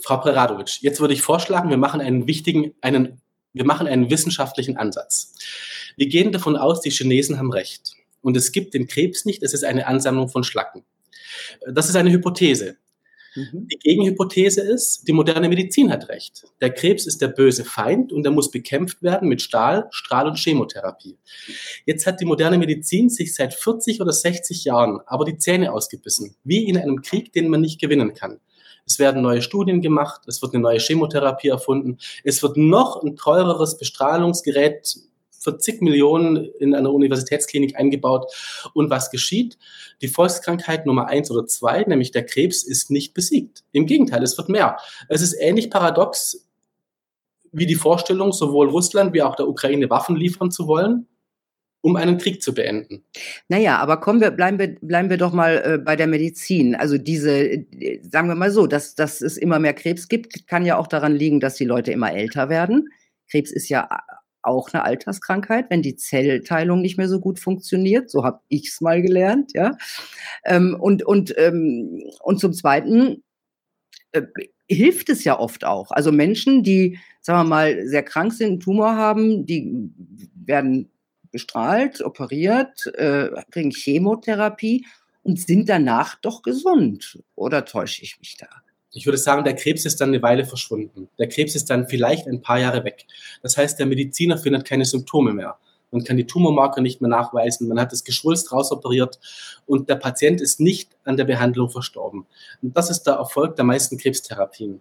Frau Preradovic, jetzt würde ich vorschlagen, wir machen einen wichtigen, einen, wir machen einen wissenschaftlichen Ansatz. Wir gehen davon aus, die Chinesen haben recht. Und es gibt den Krebs nicht, es ist eine Ansammlung von Schlacken. Das ist eine Hypothese. Mhm. Die Gegenhypothese ist, die moderne Medizin hat recht. Der Krebs ist der böse Feind und er muss bekämpft werden mit Stahl, Strahl und Chemotherapie. Jetzt hat die moderne Medizin sich seit 40 oder 60 Jahren aber die Zähne ausgebissen, wie in einem Krieg, den man nicht gewinnen kann. Es werden neue Studien gemacht, es wird eine neue Chemotherapie erfunden, es wird noch ein teureres Bestrahlungsgerät für zig Millionen in einer Universitätsklinik eingebaut. Und was geschieht? Die Volkskrankheit Nummer eins oder zwei, nämlich der Krebs, ist nicht besiegt. Im Gegenteil, es wird mehr. Es ist ähnlich paradox wie die Vorstellung, sowohl Russland wie auch der Ukraine Waffen liefern zu wollen um einen Krieg zu beenden. Naja, aber kommen wir, bleiben wir, bleiben wir doch mal äh, bei der Medizin. Also diese, sagen wir mal so, dass, dass es immer mehr Krebs gibt, kann ja auch daran liegen, dass die Leute immer älter werden. Krebs ist ja auch eine Alterskrankheit, wenn die Zellteilung nicht mehr so gut funktioniert. So habe ich es mal gelernt, ja. Ähm, und, und, ähm, und zum Zweiten äh, hilft es ja oft auch. Also Menschen, die, sagen wir mal, sehr krank sind, einen Tumor haben, die werden bestrahlt, operiert, äh, kriegen Chemotherapie und sind danach doch gesund. Oder täusche ich mich da? Ich würde sagen, der Krebs ist dann eine Weile verschwunden. Der Krebs ist dann vielleicht ein paar Jahre weg. Das heißt, der Mediziner findet keine Symptome mehr. Man kann die Tumormarker nicht mehr nachweisen. Man hat das Geschwulst rausoperiert und der Patient ist nicht an der Behandlung verstorben. Und das ist der Erfolg der meisten Krebstherapien.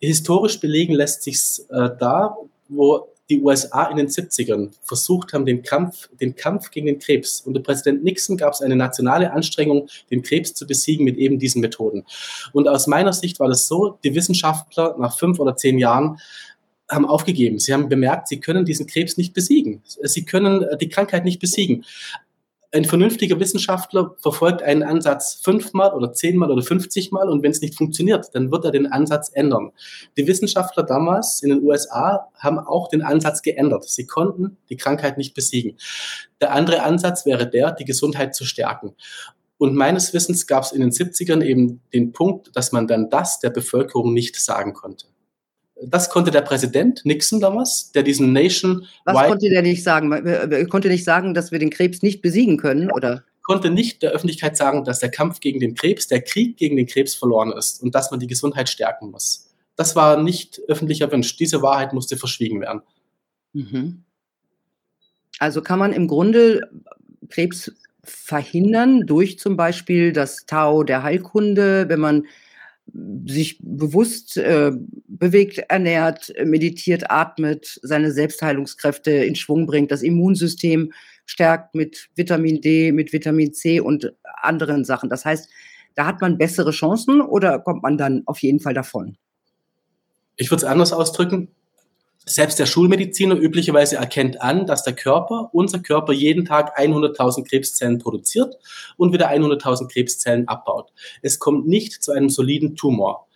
Historisch belegen lässt sich äh, da, wo die USA in den 70ern versucht haben, den Kampf, den Kampf gegen den Krebs. Unter Präsident Nixon gab es eine nationale Anstrengung, den Krebs zu besiegen mit eben diesen Methoden. Und aus meiner Sicht war das so, die Wissenschaftler nach fünf oder zehn Jahren haben aufgegeben. Sie haben bemerkt, sie können diesen Krebs nicht besiegen. Sie können die Krankheit nicht besiegen ein vernünftiger Wissenschaftler verfolgt einen Ansatz fünfmal oder zehnmal oder fünfzigmal und wenn es nicht funktioniert, dann wird er den Ansatz ändern. Die Wissenschaftler damals in den USA haben auch den Ansatz geändert. Sie konnten die Krankheit nicht besiegen. Der andere Ansatz wäre der, die Gesundheit zu stärken. Und meines Wissens gab es in den 70ern eben den Punkt, dass man dann das der Bevölkerung nicht sagen konnte. Das konnte der Präsident Nixon damals, der diesen Nation. Was konnte der nicht sagen? Er konnte nicht sagen, dass wir den Krebs nicht besiegen können, oder? konnte nicht der Öffentlichkeit sagen, dass der Kampf gegen den Krebs, der Krieg gegen den Krebs verloren ist und dass man die Gesundheit stärken muss. Das war nicht öffentlich erwünscht. Diese Wahrheit musste verschwiegen werden. Mhm. Also kann man im Grunde Krebs verhindern durch zum Beispiel das Tau der Heilkunde, wenn man sich bewusst äh, bewegt, ernährt, meditiert, atmet, seine Selbstheilungskräfte in Schwung bringt, das Immunsystem stärkt mit Vitamin D, mit Vitamin C und anderen Sachen. Das heißt, da hat man bessere Chancen oder kommt man dann auf jeden Fall davon? Ich würde es anders ausdrücken. Selbst der Schulmediziner üblicherweise erkennt an, dass der Körper, unser Körper jeden Tag 100.000 Krebszellen produziert und wieder 100.000 Krebszellen abbaut. Es kommt nicht zu einem soliden Tumor.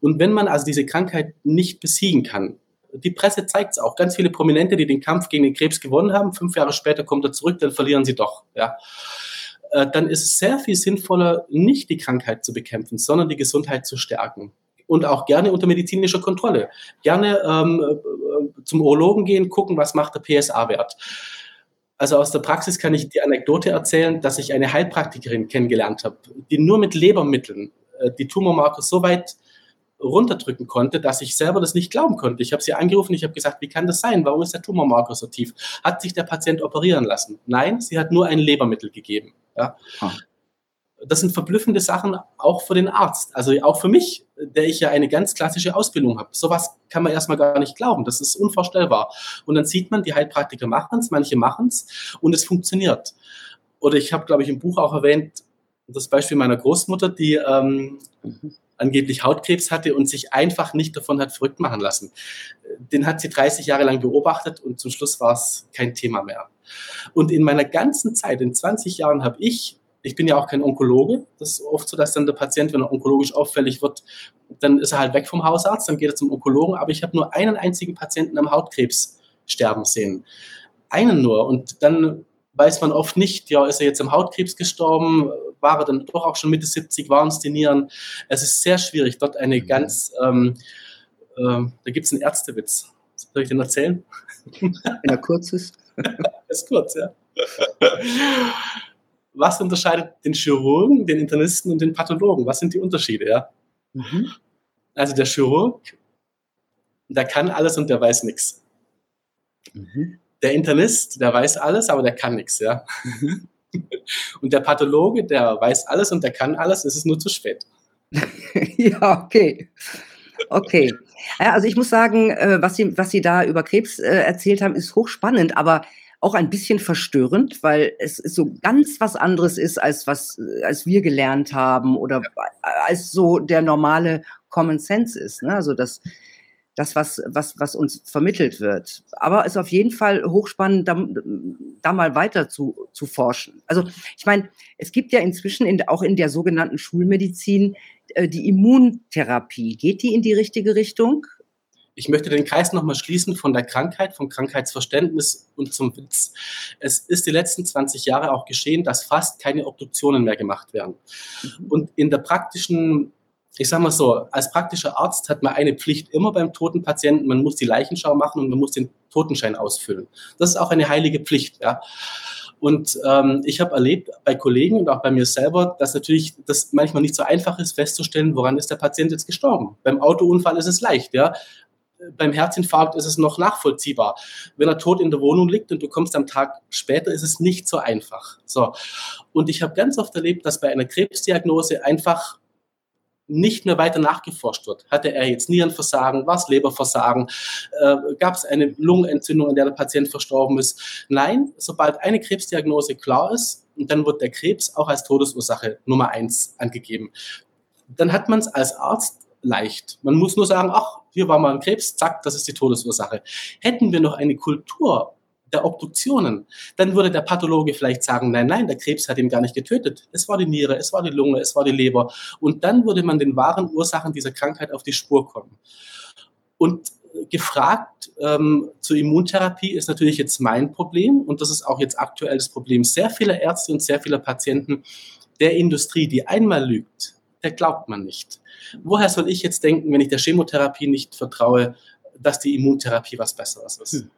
Und wenn man also diese Krankheit nicht besiegen kann, die Presse zeigt es auch, ganz viele Prominente, die den Kampf gegen den Krebs gewonnen haben, fünf Jahre später kommt er zurück, dann verlieren sie doch. Ja äh, dann ist es sehr viel sinnvoller, nicht die Krankheit zu bekämpfen, sondern die Gesundheit zu stärken und auch gerne unter medizinischer Kontrolle. Gerne ähm, äh, zum Urologen gehen, gucken, was macht der PSA-Wert. Also aus der Praxis kann ich die Anekdote erzählen, dass ich eine Heilpraktikerin kennengelernt habe, die nur mit Lebermitteln äh, die Tumormarker so weit runterdrücken konnte, dass ich selber das nicht glauben konnte. Ich habe sie angerufen, ich habe gesagt, wie kann das sein? Warum ist der Tumormarker so tief? Hat sich der Patient operieren lassen? Nein, sie hat nur ein Lebermittel gegeben. Ja. Ah. Das sind verblüffende Sachen auch für den Arzt, also auch für mich, der ich ja eine ganz klassische Ausbildung habe. Sowas kann man erstmal gar nicht glauben, das ist unvorstellbar. Und dann sieht man, die Heilpraktiker machen es, manche machen es und es funktioniert. Oder ich habe, glaube ich, im Buch auch erwähnt, das Beispiel meiner Großmutter, die ähm, angeblich Hautkrebs hatte und sich einfach nicht davon hat verrückt machen lassen. Den hat sie 30 Jahre lang beobachtet und zum Schluss war es kein Thema mehr. Und in meiner ganzen Zeit, in 20 Jahren, habe ich, ich bin ja auch kein Onkologe, das ist oft so, dass dann der Patient, wenn er onkologisch auffällig wird, dann ist er halt weg vom Hausarzt, dann geht er zum Onkologen, aber ich habe nur einen einzigen Patienten am Hautkrebs sterben sehen. Einen nur. Und dann weiß man oft nicht, ja, ist er jetzt am Hautkrebs gestorben? War er dann doch auch schon Mitte 70? Waren es die Nieren? Es ist sehr schwierig, dort eine mhm. ganz, ähm, äh, da gibt es einen Ärztewitz. Soll ich den erzählen? Wenn er kurz ist. ist kurz, ja. Was unterscheidet den Chirurgen, den Internisten und den Pathologen? Was sind die Unterschiede, ja? Mhm. Also der Chirurg, der kann alles und der weiß nichts. Mhm der Internist, der weiß alles, aber der kann nichts, ja. Mhm. Und der Pathologe, der weiß alles und der kann alles, es ist nur zu spät. ja, okay. Okay. Also ich muss sagen, äh, was Sie, was Sie da über Krebs äh, erzählt haben, ist hochspannend, aber auch ein bisschen verstörend, weil es so ganz was anderes ist, als was als wir gelernt haben oder als so der normale Common Sense ist. Ne? Also das, das, was, was, was uns vermittelt wird. Aber es ist auf jeden Fall hochspannend, da, da mal weiter zu, zu forschen. Also ich meine, es gibt ja inzwischen in, auch in der sogenannten Schulmedizin äh, die Immuntherapie. Geht die in die richtige Richtung? Ich möchte den Kreis nochmal schließen von der Krankheit, vom Krankheitsverständnis und zum Witz. Es ist die letzten 20 Jahre auch geschehen, dass fast keine Obduktionen mehr gemacht werden. Mhm. Und in der praktischen ich sage mal so, als praktischer Arzt hat man eine Pflicht immer beim toten Patienten, man muss die Leichenschau machen und man muss den Totenschein ausfüllen. Das ist auch eine heilige Pflicht. Ja. Und ähm, ich habe erlebt bei Kollegen und auch bei mir selber, dass natürlich das manchmal nicht so einfach ist, festzustellen, woran ist der Patient jetzt gestorben. Beim Autounfall ist es leicht, ja. Beim Herzinfarkt ist es noch nachvollziehbar. Wenn er tot in der Wohnung liegt und du kommst am Tag später, ist es nicht so einfach. So. Und ich habe ganz oft erlebt, dass bei einer Krebsdiagnose einfach nicht mehr weiter nachgeforscht wird. Hatte er jetzt Nierenversagen, war es Leberversagen, äh, gab es eine Lungenentzündung, an der der Patient verstorben ist? Nein, sobald eine Krebsdiagnose klar ist, dann wird der Krebs auch als Todesursache Nummer eins angegeben. Dann hat man es als Arzt leicht. Man muss nur sagen, ach, hier war mal ein Krebs, zack, das ist die Todesursache. Hätten wir noch eine Kultur der Obduktionen, dann würde der Pathologe vielleicht sagen, nein, nein, der Krebs hat ihn gar nicht getötet. Es war die Niere, es war die Lunge, es war die Leber. Und dann würde man den wahren Ursachen dieser Krankheit auf die Spur kommen. Und gefragt ähm, zur Immuntherapie ist natürlich jetzt mein Problem und das ist auch jetzt aktuell das Problem sehr vieler Ärzte und sehr vieler Patienten der Industrie, die einmal lügt, der glaubt man nicht. Woher soll ich jetzt denken, wenn ich der Chemotherapie nicht vertraue, dass die Immuntherapie was Besseres ist? Hm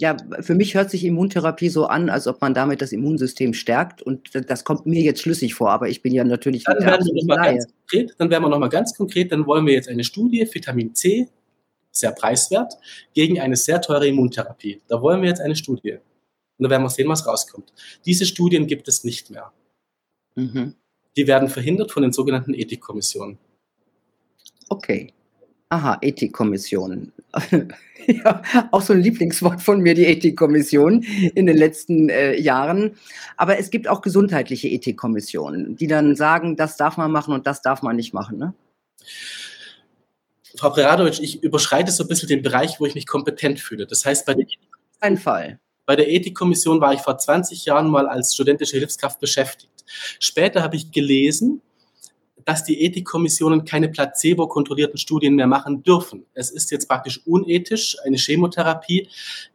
ja, für mich hört sich Immuntherapie so an, als ob man damit das Immunsystem stärkt. Und das kommt mir jetzt schlüssig vor, aber ich bin ja natürlich dann werden wir noch mal ganz konkret, Dann werden wir nochmal ganz konkret, dann wollen wir jetzt eine Studie, Vitamin C, sehr preiswert, gegen eine sehr teure Immuntherapie. Da wollen wir jetzt eine Studie. Und da werden wir sehen, was rauskommt. Diese Studien gibt es nicht mehr. Mhm. Die werden verhindert von den sogenannten Ethikkommissionen. Okay. Aha, Ethikkommissionen. ja, auch so ein Lieblingswort von mir, die Ethikkommission in den letzten äh, Jahren. Aber es gibt auch gesundheitliche Ethikkommissionen, die dann sagen, das darf man machen und das darf man nicht machen. Ne? Frau Preradovic, ich überschreite so ein bisschen den Bereich, wo ich mich kompetent fühle. Das heißt, bei der, ein Fall. Bei der Ethikkommission war ich vor 20 Jahren mal als studentische Hilfskraft beschäftigt. Später habe ich gelesen, dass die Ethikkommissionen keine placebo-kontrollierten Studien mehr machen dürfen. Es ist jetzt praktisch unethisch, eine Chemotherapie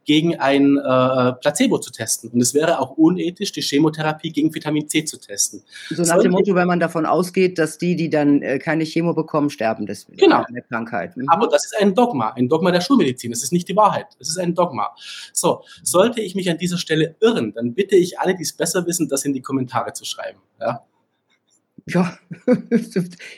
gegen ein äh, Placebo zu testen. Und es wäre auch unethisch, die Chemotherapie gegen Vitamin C zu testen. So nach dem Motto, wenn man davon ausgeht, dass die, die dann äh, keine Chemo bekommen, sterben deswegen genau. der Krankheit. Mhm. Aber das ist ein Dogma, ein Dogma der Schulmedizin. Das ist nicht die Wahrheit. Das ist ein Dogma. So, sollte ich mich an dieser Stelle irren, dann bitte ich alle, die es besser wissen, das in die Kommentare zu schreiben. Ja? Ja,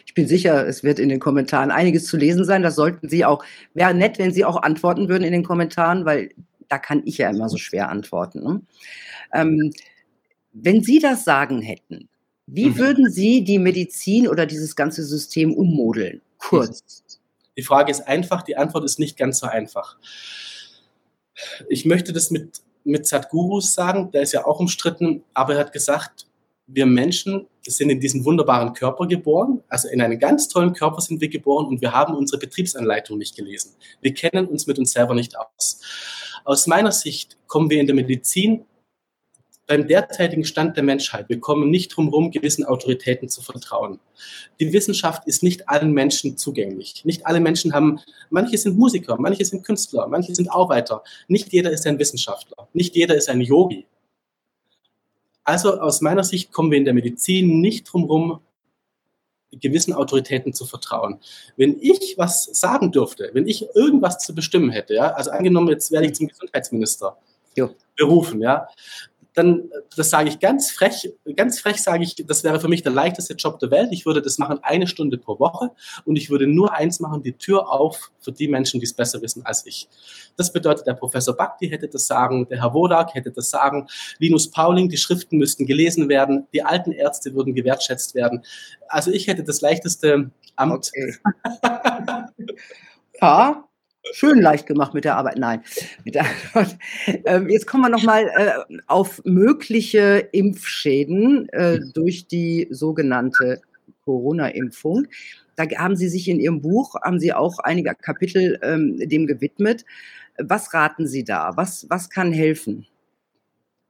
ich bin sicher, es wird in den Kommentaren einiges zu lesen sein. Das sollten Sie auch. Wäre nett, wenn Sie auch antworten würden in den Kommentaren, weil da kann ich ja immer so schwer antworten. Ne? Ähm, wenn Sie das Sagen hätten, wie mhm. würden Sie die Medizin oder dieses ganze System ummodeln? Kurz. Die Frage ist einfach, die Antwort ist nicht ganz so einfach. Ich möchte das mit, mit Sadhguru sagen, der ist ja auch umstritten, aber er hat gesagt, wir Menschen sind in diesen wunderbaren Körper geboren, also in einen ganz tollen Körper sind wir geboren und wir haben unsere Betriebsanleitung nicht gelesen. Wir kennen uns mit uns selber nicht aus. Aus meiner Sicht kommen wir in der Medizin beim derzeitigen Stand der Menschheit, wir kommen nicht drum herum, gewissen Autoritäten zu vertrauen. Die Wissenschaft ist nicht allen Menschen zugänglich. Nicht alle Menschen haben, manche sind Musiker, manche sind Künstler, manche sind Arbeiter. Nicht jeder ist ein Wissenschaftler. Nicht jeder ist ein Yogi. Also aus meiner Sicht kommen wir in der Medizin nicht drum herum, gewissen Autoritäten zu vertrauen. Wenn ich was sagen dürfte, wenn ich irgendwas zu bestimmen hätte, ja, also angenommen, jetzt werde ich zum Gesundheitsminister jo. berufen, ja, dann, das sage ich ganz frech, ganz frech sage ich, das wäre für mich der leichteste Job der Welt. Ich würde das machen eine Stunde pro Woche und ich würde nur eins machen, die Tür auf für die Menschen, die es besser wissen als ich. Das bedeutet, der Professor Bakti hätte das sagen, der Herr Wodak hätte das sagen, Linus Pauling, die Schriften müssten gelesen werden, die alten Ärzte würden gewertschätzt werden. Also ich hätte das leichteste Amt. Okay. ja, schön leicht gemacht mit der Arbeit. Nein. Der ähm, jetzt kommen wir nochmal äh, auf mögliche Impfschäden äh, durch die sogenannte Corona-Impfung. Da haben Sie sich in Ihrem Buch, haben Sie auch einige Kapitel ähm, dem gewidmet. Was raten Sie da? Was, was kann helfen?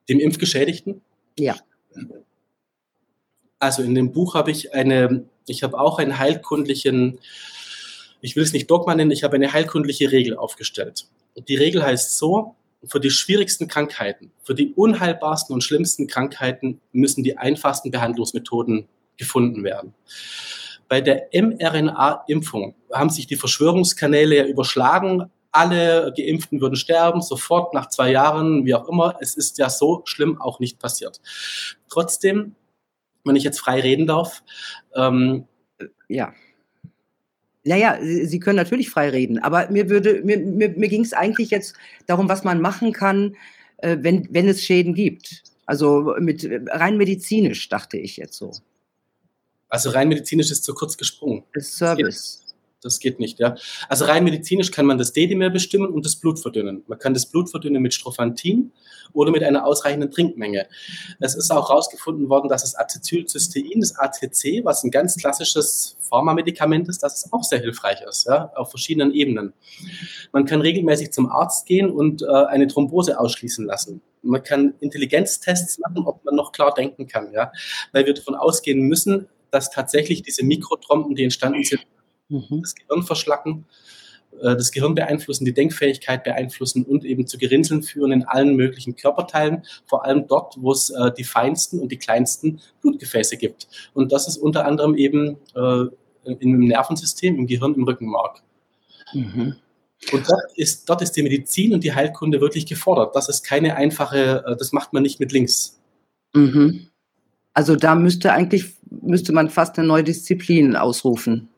Dem Impfgeschädigten? Ja. Also in dem Buch habe ich eine, ich habe auch einen heilkundlichen ich will es nicht Dogma nennen, ich habe eine heilkundliche Regel aufgestellt. Und die Regel heißt so, für die schwierigsten Krankheiten, für die unheilbarsten und schlimmsten Krankheiten müssen die einfachsten Behandlungsmethoden gefunden werden. Bei der mRNA-Impfung haben sich die Verschwörungskanäle ja überschlagen. Alle Geimpften würden sterben, sofort nach zwei Jahren, wie auch immer. Es ist ja so schlimm auch nicht passiert. Trotzdem, wenn ich jetzt frei reden darf, ähm, ja naja, Sie, Sie können natürlich frei reden, aber mir würde, mir, mir, mir ging es eigentlich jetzt darum, was man machen kann, äh, wenn, wenn es Schäden gibt. Also mit rein medizinisch, dachte ich jetzt so. Also rein medizinisch ist zu kurz gesprungen. Das Service. Das geht nicht, ja. Also rein medizinisch kann man das Dedimer bestimmen und das Blut verdünnen. Man kann das Blut verdünnen mit Strophantin oder mit einer ausreichenden Trinkmenge. Es ist auch herausgefunden worden, dass das Acetylcystein, das ATC, was ein ganz klassisches Pharmamedikament ist, dass es auch sehr hilfreich ist, ja, auf verschiedenen Ebenen. Man kann regelmäßig zum Arzt gehen und äh, eine Thrombose ausschließen lassen. Man kann Intelligenztests machen, ob man noch klar denken kann, ja, weil wir davon ausgehen müssen, dass tatsächlich diese Mikrotrompen, die entstanden sind, mhm. das Gehirn verschlacken, äh, das Gehirn beeinflussen, die Denkfähigkeit beeinflussen und eben zu Gerinnseln führen in allen möglichen Körperteilen, vor allem dort, wo es äh, die feinsten und die kleinsten Blutgefäße gibt. Und das ist unter anderem eben äh, im Nervensystem, im Gehirn, im Rückenmark. Mhm. Und dort ist, dort ist die Medizin und die Heilkunde wirklich gefordert. Das ist keine einfache, das macht man nicht mit links. Mhm. Also da müsste eigentlich, müsste man fast eine neue Disziplin ausrufen.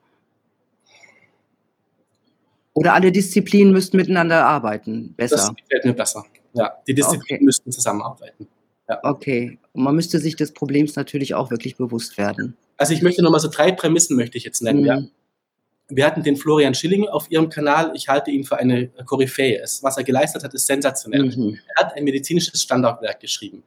Oder alle Disziplinen müssten miteinander arbeiten. Besser. Das gefällt mir besser. Ja, die Disziplinen okay. müssten zusammenarbeiten. Ja. Okay. Und man müsste sich des Problems natürlich auch wirklich bewusst werden. Also ich möchte nochmal so drei Prämissen möchte ich jetzt nennen. Mhm. Ja. Wir hatten den Florian Schilling auf Ihrem Kanal. Ich halte ihn für eine Koryphäe. Was er geleistet hat, ist sensationell. Mhm. Er hat ein medizinisches Standardwerk geschrieben.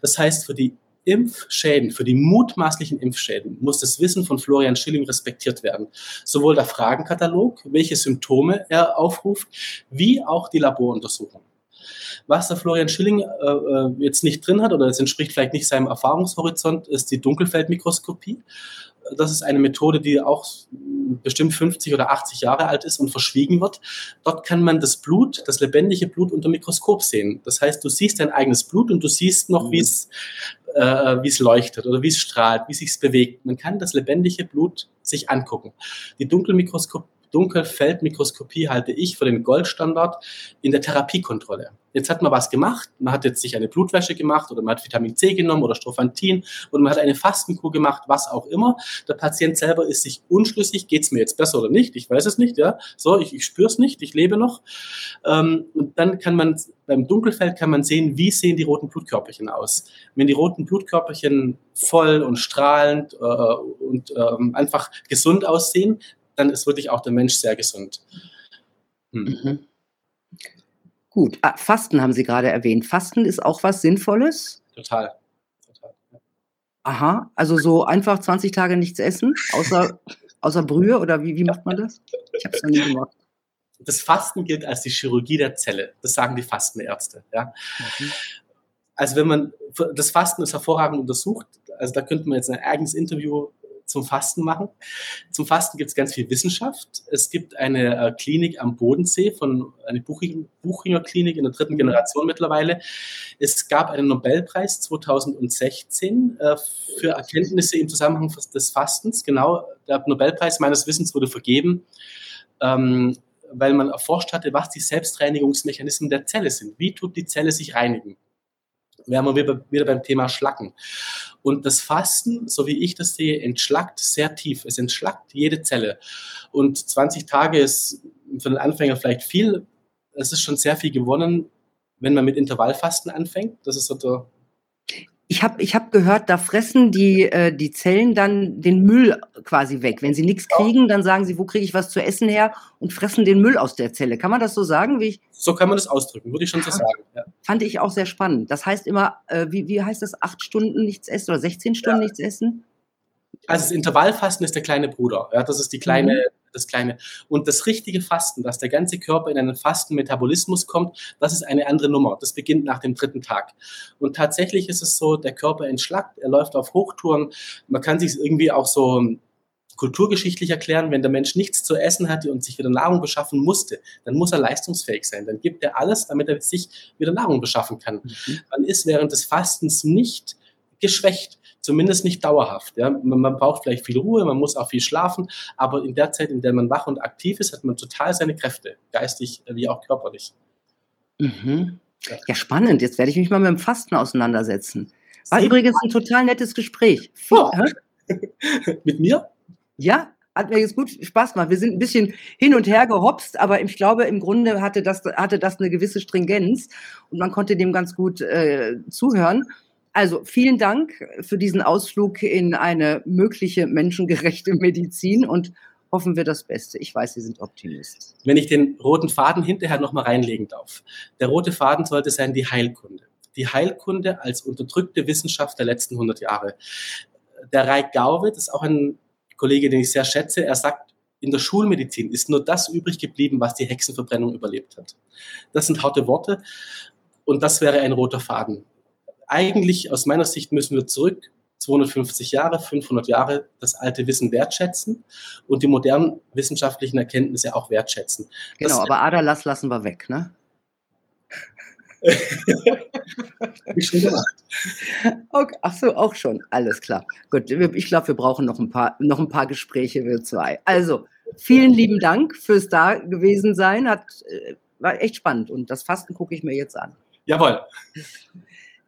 Das heißt, für die Impfschäden, für die mutmaßlichen Impfschäden muss das Wissen von Florian Schilling respektiert werden. Sowohl der Fragenkatalog, welche Symptome er aufruft, wie auch die Laboruntersuchung. Was der Florian Schilling äh, äh jetzt nicht drin hat oder es entspricht vielleicht nicht seinem Erfahrungshorizont, ist die Dunkelfeldmikroskopie. Das ist eine Methode, die auch bestimmt 50 oder 80 Jahre alt ist und verschwiegen wird. Dort kann man das Blut, das lebendige Blut unter Mikroskop sehen. Das heißt, du siehst dein eigenes Blut und du siehst noch, wie es äh, es leuchtet oder wie es strahlt, wie sich bewegt. Man kann das lebendige Blut sich angucken. Die Dunkelmikroskop Dunkelfeldmikroskopie halte ich für den Goldstandard in der Therapiekontrolle. Jetzt hat man was gemacht, man hat jetzt sich eine Blutwäsche gemacht oder man hat Vitamin C genommen oder Strophantin oder man hat eine Fastenkur gemacht, was auch immer. Der Patient selber ist sich unschlüssig, geht es mir jetzt besser oder nicht, ich weiß es nicht, ja, so, ich, ich spüre es nicht, ich lebe noch. Ähm, und dann kann man, beim Dunkelfeld kann man sehen, wie sehen die roten Blutkörperchen aus. Wenn die roten Blutkörperchen voll und strahlend äh, und äh, einfach gesund aussehen, dann ist wirklich auch der Mensch sehr gesund. Hm. Mhm. Gut, ah, Fasten haben Sie gerade erwähnt. Fasten ist auch was Sinnvolles? Total. Total Aha, also so einfach 20 Tage nichts essen, außer, außer Brühe oder wie, wie macht man das? Ich habe es noch nie gemacht. Das Fasten gilt als die Chirurgie der Zelle. Das sagen die Fastenärzte. Ja. Mhm. Also wenn man, das Fasten ist hervorragend untersucht. Also da könnte man jetzt ein eigenes Interview zum Fasten machen. Zum Fasten gibt es ganz viel Wissenschaft. Es gibt eine äh, Klinik am Bodensee von eine Buchinger Klinik in der dritten Generation mittlerweile. Es gab einen Nobelpreis 2016 äh, für Erkenntnisse im Zusammenhang des Fastens. Genau, der Nobelpreis meines Wissens wurde vergeben. Ähm, weil man erforscht hatte, was die Selbstreinigungsmechanismen der Zelle sind. Wie tut die Zelle sich reinigen? Wären wir wieder, beim Thema Schlacken. Und das Fasten, so wie ich das sehe, entschlackt sehr tief. Es entschlackt jede Zelle. Und 20 Tage ist für den Anfänger vielleicht viel. Es ist schon sehr viel gewonnen, wenn man mit Intervallfasten anfängt. Das ist so der ich habe ich hab gehört, da fressen die, äh, die Zellen dann den Müll quasi weg. Wenn sie nichts kriegen, dann sagen sie, wo kriege ich was zu essen her und fressen den Müll aus der Zelle. Kann man das so sagen? Wie ich so kann man das ausdrücken, würde ich schon so sagen. Ja. Fand ich auch sehr spannend. Das heißt immer, äh, wie, wie heißt das, acht Stunden nichts essen oder 16 Stunden ja. nichts essen? Also das Intervallfasten ist der kleine Bruder. Ja, das ist die kleine, mhm. Das kleine. Und das richtige Fasten, dass der ganze Körper in einen Fastenmetabolismus kommt, das ist eine andere Nummer. Das beginnt nach dem dritten Tag. Und tatsächlich ist es so, der Körper entschlackt, er läuft auf Hochtouren. Man kann sich irgendwie auch so kulturgeschichtlich erklären, wenn der Mensch nichts zu essen hatte und sich wieder Nahrung beschaffen musste, dann muss er leistungsfähig sein. Dann gibt er alles, damit er sich wieder Nahrung beschaffen kann. Mhm. Man ist während des Fastens nicht geschwächt zumindest nicht dauerhaft. Ja. Man, man, braucht vielleicht viel Ruhe, man muss auch viel schlafen, aber in der Zeit, in der man wach und aktiv ist, hat man total seine Kräfte, geistig wie auch körperlich. Mhm. Ja, spannend. Jetzt werde ich mich mal mit dem Fasten auseinandersetzen. War Sie übrigens ein total nettes Gespräch. Oh. mit mir? Ja, hat mir jetzt gut Spaß gemacht. Wir sind ein bisschen hin und her gehopst, aber ich glaube, im Grunde hatte das, hatte das eine gewisse Stringenz und man konnte dem ganz gut äh, zuhören. Also vielen Dank für diesen Ausflug in eine mögliche menschengerechte Medizin und hoffen wir das Beste. Ich weiß, Sie sind Optimist. Wenn ich den roten Faden hinterher nochmal reinlegen darf. Der rote Faden sollte sein die Heilkunde. Die Heilkunde als unterdrückte Wissenschaft der letzten 100 Jahre. Der Reik Gauwit ist auch ein Kollege, den ich sehr schätze. Er sagt, in der Schulmedizin ist nur das übrig geblieben, was die Hexenverbrennung überlebt hat. Das sind harte Worte und das wäre ein roter Faden eigentlich aus meiner Sicht müssen wir zurück 250 Jahre, 500 Jahre das alte Wissen wertschätzen und die modernen wissenschaftlichen Erkenntnisse auch wertschätzen. Genau, das, aber Aderlass lassen wir weg, ne? ich schon gemacht. Okay, ach so, auch schon. Alles klar. Gut, ich glaube, wir brauchen noch ein paar, noch ein paar Gespräche, wir zwei. Also, vielen lieben Dank fürs da gewesen sein. Hat, äh, war echt spannend und das Fasten gucke ich mir jetzt an. Jawohl.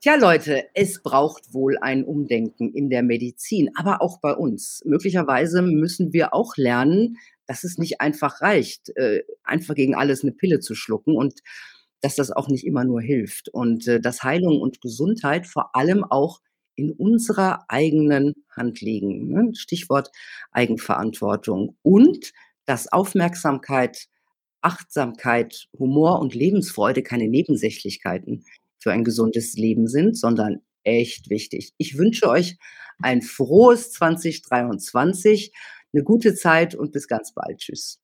Tja, Leute, es braucht wohl ein Umdenken in der Medizin, aber auch bei uns. Möglicherweise müssen wir auch lernen, dass es nicht einfach reicht, äh, einfach gegen alles eine Pille zu schlucken und dass das auch nicht immer nur hilft und äh, dass Heilung und Gesundheit vor allem auch in unserer eigenen Hand liegen. Ne? Stichwort Eigenverantwortung und dass Aufmerksamkeit, Achtsamkeit, Humor und Lebensfreude keine Nebensächlichkeiten für ein gesundes Leben sind, sondern echt wichtig. Ich wünsche euch ein frohes 2023, eine gute Zeit und bis ganz bald. Tschüss.